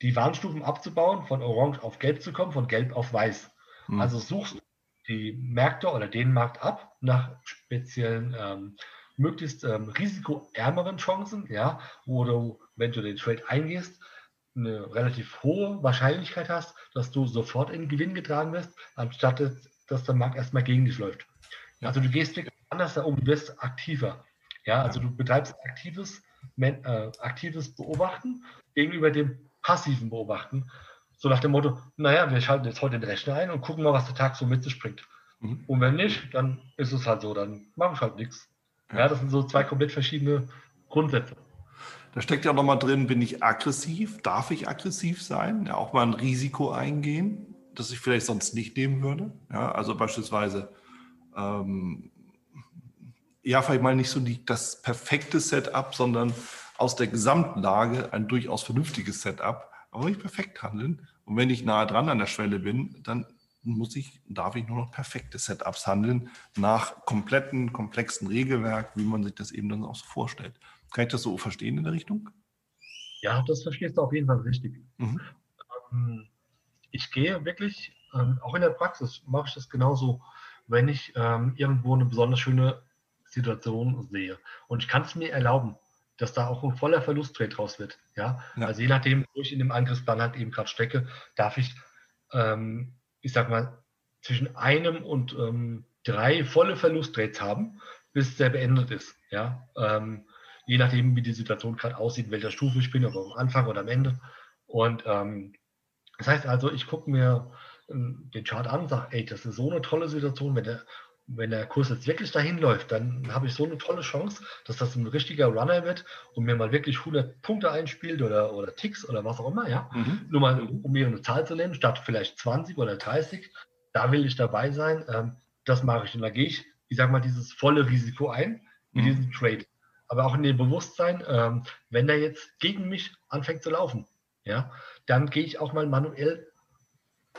die Warnstufen abzubauen, von Orange auf Gelb zu kommen, von Gelb auf Weiß. Mhm. Also suchst die Märkte oder den Markt ab nach speziellen ähm, möglichst ähm, risikoärmeren Chancen, ja, wo du, wenn du den Trade eingehst, eine relativ hohe Wahrscheinlichkeit hast, dass du sofort in Gewinn getragen wirst, anstatt dass der Markt erstmal gegen dich läuft. Also du gehst anders da um, du wirst aktiver. Ja, also du betreibst aktives, äh, aktives Beobachten gegenüber dem passiven Beobachten. So nach dem Motto, naja, wir schalten jetzt heute den Rechner ein und gucken mal, was der Tag so mit sich bringt. Mhm. Und wenn nicht, dann ist es halt so, dann mache ich halt nichts. Ja. das sind so zwei komplett verschiedene Grundsätze. Da steckt ja nochmal drin, bin ich aggressiv? Darf ich aggressiv sein? Ja, auch mal ein Risiko eingehen, das ich vielleicht sonst nicht nehmen würde. Ja, also beispielsweise, ähm, ja, vielleicht mal nicht so die, das perfekte Setup, sondern aus der Gesamtlage ein durchaus vernünftiges Setup, aber nicht perfekt handeln. Und wenn ich nahe dran an der Schwelle bin, dann muss ich, darf ich nur noch perfekte Setups handeln, nach kompletten, komplexen Regelwerk, wie man sich das eben dann auch so vorstellt. Kann ich das so verstehen in der Richtung? Ja, das verstehst du auf jeden Fall richtig. Mhm. Ähm, ich gehe wirklich, ähm, auch in der Praxis mache ich das genauso, wenn ich ähm, irgendwo eine besonders schöne Situation sehe. Und ich kann es mir erlauben, dass da auch ein voller Verlusttrade raus wird. Ja? ja? Also je nachdem, wo ich in dem Angriffsplan halt eben gerade stecke, darf ich, ähm, ich sag mal, zwischen einem und ähm, drei volle Verlusttrades haben, bis der beendet ist. Ja? Ähm, je nachdem, wie die Situation gerade aussieht, in welcher Stufe ich bin, ob am Anfang oder am Ende. Und ähm, das heißt also, ich gucke mir ähm, den Chart an und sage, ey, das ist so eine tolle Situation, wenn der wenn der Kurs jetzt wirklich dahin läuft, dann habe ich so eine tolle Chance, dass das ein richtiger Runner wird und mir mal wirklich 100 Punkte einspielt oder, oder Ticks oder was auch immer, ja. Mhm. Nur mal, um mir eine Zahl zu nennen, statt vielleicht 20 oder 30, da will ich dabei sein. Ähm, das mache ich und da gehe ich, ich sage mal, dieses volle Risiko ein mit mhm. diesem Trade. Aber auch in dem Bewusstsein, ähm, wenn der jetzt gegen mich anfängt zu laufen, ja, dann gehe ich auch mal manuell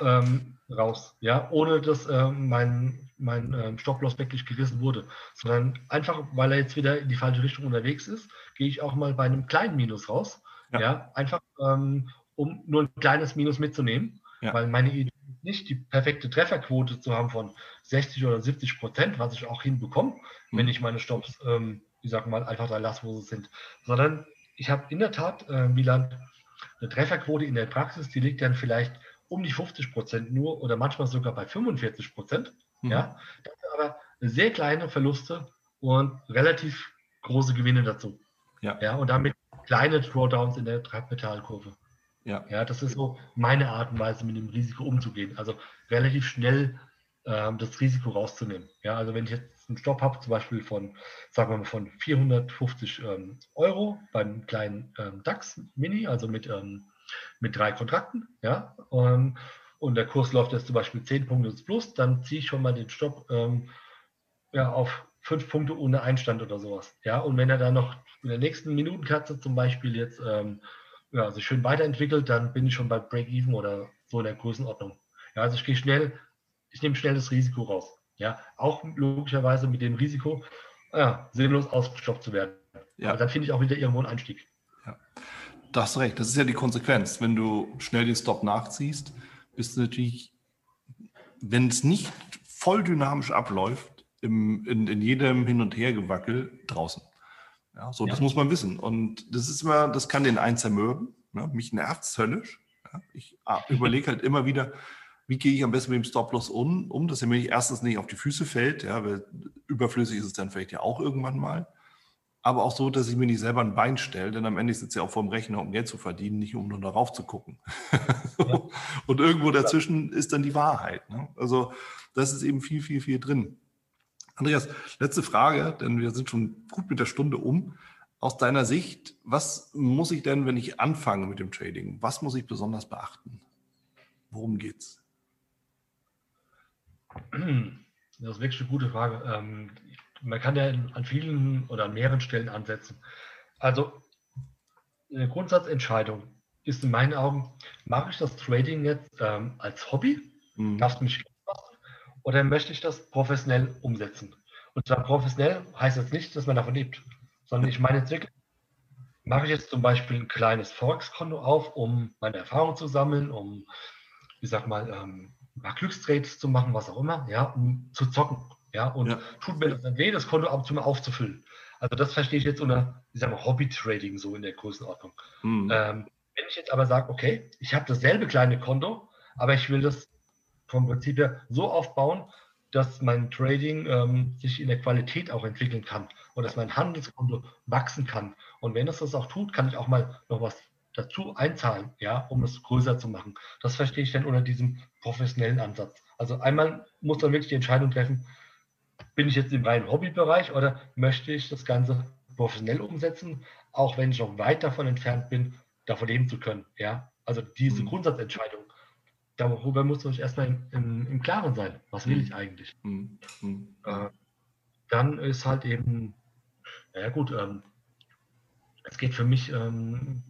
ähm, raus, ja, ohne dass ähm, mein mein ähm, Stopploss wirklich gerissen wurde, sondern einfach, weil er jetzt wieder in die falsche Richtung unterwegs ist, gehe ich auch mal bei einem kleinen Minus raus. Ja, ja einfach ähm, um nur ein kleines Minus mitzunehmen, ja. weil meine Idee ist nicht die perfekte Trefferquote zu haben von 60 oder 70 Prozent, was ich auch hinbekomme, mhm. wenn ich meine Stops, ähm, ich sag mal, einfach da lasse, wo sie sind, sondern ich habe in der Tat, äh, Wieland, eine Trefferquote in der Praxis, die liegt dann vielleicht um die 50 Prozent nur oder manchmal sogar bei 45 Prozent. Mhm. Ja, dafür aber sehr kleine Verluste und relativ große Gewinne dazu. Ja. ja und damit kleine Drawdowns in der Tragmetallkurve. Ja. ja, das ist so meine Art und Weise, mit dem Risiko umzugehen. Also relativ schnell ähm, das Risiko rauszunehmen. Ja, also wenn ich jetzt einen Stopp habe, zum Beispiel von, sagen wir mal, von 450 ähm, Euro beim kleinen ähm, DAX Mini, also mit, ähm, mit drei Kontrakten, ja, ähm, und der Kurs läuft jetzt zum Beispiel 10 Punkte ins Plus, dann ziehe ich schon mal den Stopp ähm, ja, auf 5 Punkte ohne Einstand oder sowas. Ja, und wenn er dann noch in der nächsten Minutenkatze zum Beispiel jetzt ähm, ja, sich schön weiterentwickelt, dann bin ich schon bei Break-Even oder so in der Größenordnung. Ja, also ich gehe schnell, ich nehme schnell das Risiko raus. Ja, auch logischerweise mit dem Risiko, ja, sinnlos ausgestoppt zu werden. Ja. Aber dann finde ich auch wieder irgendwo einen Einstieg. Ja, da hast recht. Das ist ja die Konsequenz. Wenn du schnell den Stop nachziehst, bist du natürlich, wenn es nicht voll dynamisch abläuft, im, in, in jedem Hin- und Hergewackel draußen. Ja, so, ja. das muss man wissen. Und das ist immer, das kann den einen zermürben. Ne? Mich nervt es höllisch. Ja? Ich ah, <laughs> überlege halt immer wieder, wie gehe ich am besten mit dem Stop-Loss um, um, dass er mir erstens nicht auf die Füße fällt, ja, weil überflüssig ist es dann vielleicht ja auch irgendwann mal aber auch so, dass ich mir nicht selber ein Bein stelle, denn am Ende sitze ich ja auch vor dem Rechner, um Geld zu verdienen, nicht um nur darauf zu gucken. <laughs> Ja. Und irgendwo dazwischen ist dann die Wahrheit. Ne? Also das ist eben viel, viel, viel drin. Andreas, letzte Frage, denn wir sind schon gut mit der Stunde um. Aus deiner Sicht, was muss ich denn, wenn ich anfange mit dem Trading, was muss ich besonders beachten? Worum geht's? Das ist wirklich eine gute Frage. Ähm, man kann ja an vielen oder an mehreren Stellen ansetzen. Also eine Grundsatzentscheidung ist in meinen Augen, mache ich das Trading jetzt ähm, als Hobby? Mhm. Darfst du mich machen? Oder möchte ich das professionell umsetzen? Und zwar professionell heißt jetzt nicht, dass man davon lebt, sondern ich meine jetzt wirklich, mache ich jetzt zum Beispiel ein kleines Forex-Konto auf, um meine Erfahrungen zu sammeln, um, wie sag mal, ähm, ein paar Glückstrades zu machen, was auch immer, ja, um zu zocken. Ja, und ja. tut mir das dann weh, das Konto ab und zu mal aufzufüllen. Also das verstehe ich jetzt unter, ich sag mal, Hobby-Trading so in der Größenordnung. Mhm. Ähm, wenn ich jetzt aber sage, okay, ich habe dasselbe kleine Konto, aber ich will das vom Prinzip her so aufbauen, dass mein Trading ähm, sich in der Qualität auch entwickeln kann und dass mein Handelskonto wachsen kann. Und wenn es das auch tut, kann ich auch mal noch was dazu einzahlen, ja, um es größer zu machen. Das verstehe ich dann unter diesem professionellen Ansatz. Also einmal muss man wirklich die Entscheidung treffen, bin ich jetzt im reinen Hobbybereich oder möchte ich das Ganze professionell umsetzen, auch wenn ich noch weit davon entfernt bin, davon leben zu können. Ja? Also diese mhm. Grundsatzentscheidung, darüber muss man sich erstmal im, im, im, Klaren sein. Was will mhm. ich eigentlich? Mhm. mhm. Äh, dann ist halt eben, naja gut, ähm, es geht für mich, ähm,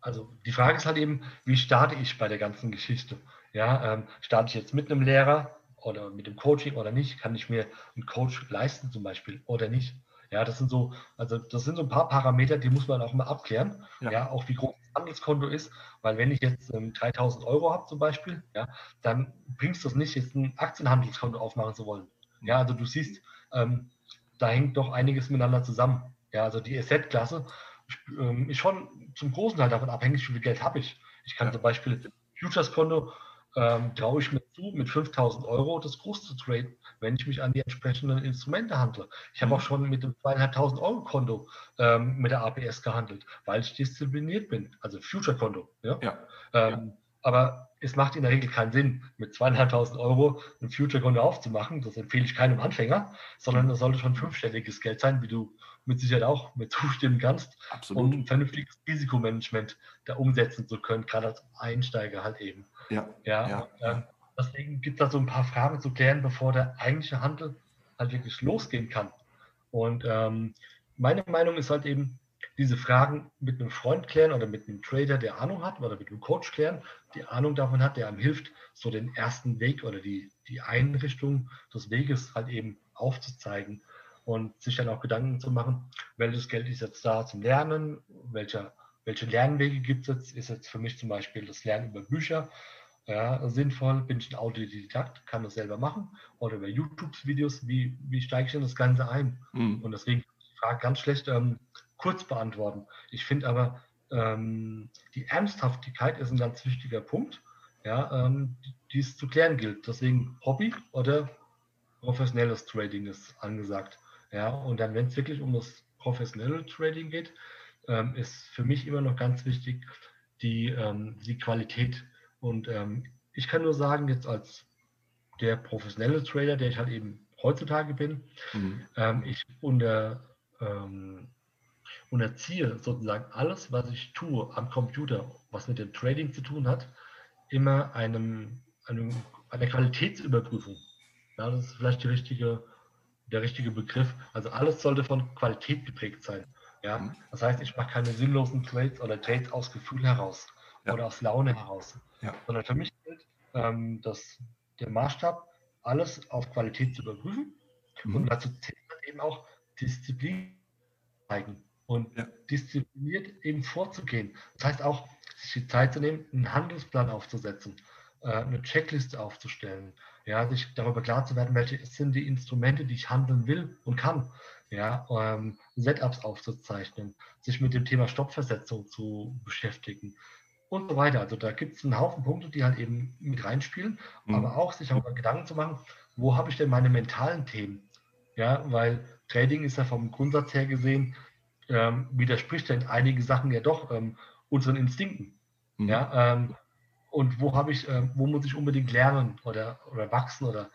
also die Frage ist halt eben, wie starte ich bei der ganzen Geschichte? Ja, ähm, starte ich jetzt mit einem Lehrer oder mit dem Coaching oder nicht? Kann ich mir einen Coach leisten zum Beispiel oder nicht? Ja, das sind so, also das sind so ein paar Parameter, die muss man auch mal abklären. Ja, ja auch wie groß das Handelskonto ist, weil wenn ich jetzt ähm, 3000 Euro habe zum Beispiel, ja, dann bringst du es nicht, jetzt ein Aktienhandelskonto aufmachen zu wollen. Ja, also du siehst, ähm, da hängt doch einiges miteinander zusammen. Ja, also die Asset-Klasse ähm, ist schon zum großen Teil davon abhängig, wie viel Geld habe ich. Ich kann ja. zum Beispiel Futures-Konto ähm, traue ich mir zu, mit 5000 Euro das groß zu traden, wenn ich mich an die entsprechenden Instrumente handle. Ich habe mhm. auch schon mit dem 2500 Euro Konto ähm, mit der APS gehandelt, weil ich diszipliniert bin, also Future-Konto. Ja? ja. Ähm, ja. Aber es macht in der Regel keinen Sinn, mit zweieinhalbtausend Euro ein Future-Konto aufzumachen. Das empfehle ich keinem Anfänger, sondern das sollte schon fünfstelliges Geld sein, wie du mit Sicherheit auch mit <laughs> zustimmen kannst, Absolut. um ein vernünftiges Risikomanagement da umsetzen zu können, gerade als Einsteiger halt eben. Ja. ja, ja. Ähm, deswegen gibt es da so ein paar Fragen zu klären, bevor der eigentliche Handel halt wirklich losgehen kann. Und ähm, meine Meinung ist halt eben, diese Fragen mit einem Freund klären oder mit einem Trader, der Ahnung hat, oder mit einem Coach klären, die Ahnung davon hat, der einem hilft, so den ersten Weg oder die, die Einrichtung des Weges halt eben aufzuzeigen und sich dann auch Gedanken zu machen, welches Geld ist jetzt da zum Lernen, welcher, welche Lernwege gibt es jetzt, ist jetzt für mich zum Beispiel das Lernen über Bücher ja, sinnvoll, bin ich ein Autodidakt, kann das selber machen oder über YouTube-Videos, wie, wie steige ich in das Ganze ein? Mhm. Und deswegen die Frage ganz schlecht ähm, kurz beantworten. Ich finde aber, ähm, die Ernsthaftigkeit ist ein ganz wichtiger Punkt, ja, ähm, die es zu klären gilt. Deswegen Hobby oder professionelles Trading ist angesagt. Ja, und dann, wenn es wirklich um das professionelle Trading geht, ähm, ist für mich immer noch ganz wichtig die, ähm, die Qualität. Und ähm, ich kann nur sagen, jetzt als der professionelle Trader, der ich halt eben heutzutage bin, mhm. Ähm, ich unter, ähm, unterziehe sozusagen alles, was ich tue am Computer, was mit dem Trading zu tun hat, immer einem, einem einer Qualitätsüberprüfung. Ja, das ist vielleicht die richtige der richtige Begriff. Also alles sollte von Qualität geprägt sein. Ja? Mhm. Das heißt, ich mache keine sinnlosen Trades oder Trades aus Gefühl heraus ja. oder aus Laune heraus. Ja. Sondern für mich gilt, ähm, dass der Maßstab, alles auf Qualität zu überprüfen mhm. und dazu zählt eben auch Disziplin zeigen und ja. diszipliniert eben vorzugehen. Das heißt auch, sich die Zeit zu nehmen, einen Handelsplan aufzusetzen, äh, eine Checkliste aufzustellen, ja, sich darüber klar zu werden, welche sind die Instrumente, die ich handeln will und kann, ja, ähm, Setups aufzuzeichnen, sich mit dem Thema Stoppversetzung zu beschäftigen und so weiter. Also da gibt es einen Haufen Punkte, die halt eben mit reinspielen, mhm. aber auch sich darüber Gedanken zu machen, wo habe ich denn meine mentalen Themen? Ja, weil Trading ist ja vom Grundsatz her gesehen, ähm, widerspricht ja in einigen Sachen ja doch ähm, unseren Instinkten. Mhm. Ja, ähm, und wo habe ich, äh, wo muss ich unbedingt lernen oder, oder wachsen oder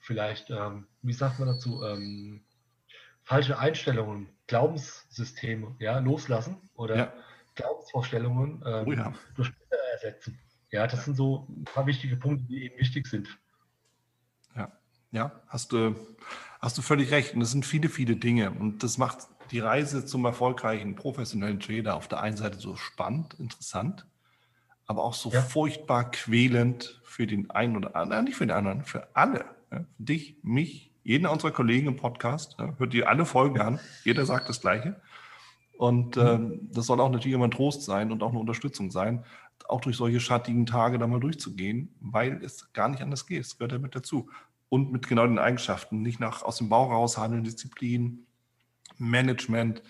vielleicht, ähm, wie sagt man dazu, ähm, falsche Einstellungen, Glaubenssysteme ja, loslassen oder ja. Glaubensvorstellungen ähm, oh ja. durch ersetzen. Ja, das ja. sind so ein paar wichtige Punkte, die eben wichtig sind. Ja, ja, hast du, hast du völlig recht. Und das sind viele, viele Dinge. Und das macht die Reise zum erfolgreichen professionellen Trader auf der einen Seite so spannend, interessant aber auch so ja. furchtbar quälend für den einen oder anderen, nicht für den anderen, für alle. Ja? Für dich, mich, jeden unserer Kollegen im Podcast. Ja? Hört ihr alle Folgen an. Jeder sagt das Gleiche. Und mhm. ähm, das soll auch natürlich immer ein Trost sein und auch eine Unterstützung sein, auch durch solche schattigen Tage da mal durchzugehen, weil es gar nicht anders geht. Es gehört ja mit dazu. Und mit genau den Eigenschaften, nicht nach aus dem Bauch raus handeln, Disziplin, Management.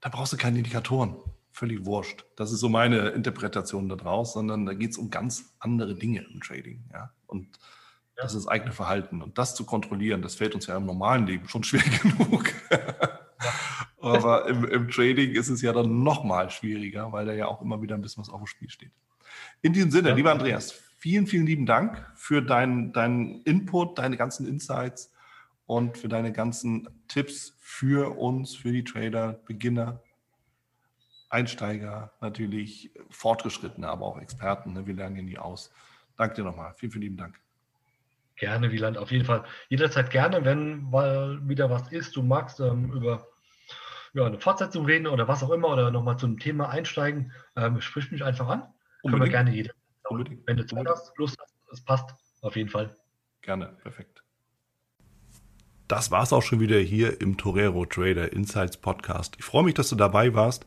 Da brauchst du keine Indikatoren. Völlig wurscht. Das ist so meine Interpretation da draus, sondern da geht es um ganz andere Dinge im Trading. Ja? Und ja. das ist das eigene Verhalten. Und das zu kontrollieren, das fällt uns ja im normalen Leben schon schwer <laughs> genug. Aber im, im, Trading ist es ja dann noch mal schwieriger, weil da ja auch immer wieder ein bisschen was auf dem Spiel steht. In diesem Sinne, ja. lieber Andreas, vielen, vielen lieben Dank für deinen dein Input, deine ganzen Insights und für deine ganzen Tipps für uns, für die Trader, Beginner, Einsteiger, natürlich Fortgeschrittene, aber auch Experten. Ne? Wir lernen ja nie aus. Danke dir nochmal. Vielen, vielen lieben Dank. Gerne, Wieland, auf jeden Fall. Jederzeit gerne, wenn mal wieder was ist, du magst ähm, über ja, eine Fortsetzung reden oder was auch immer oder nochmal zum Thema einsteigen, ähm, sprich mich einfach an. Unbedingt. Können wir gerne jeder. Unbedingt. Wenn du Zeit hast, Lust hast, es passt, auf jeden Fall. Gerne, perfekt. Das war es auch schon wieder hier im Torero Trader Insights Podcast. Ich freue mich, dass du dabei warst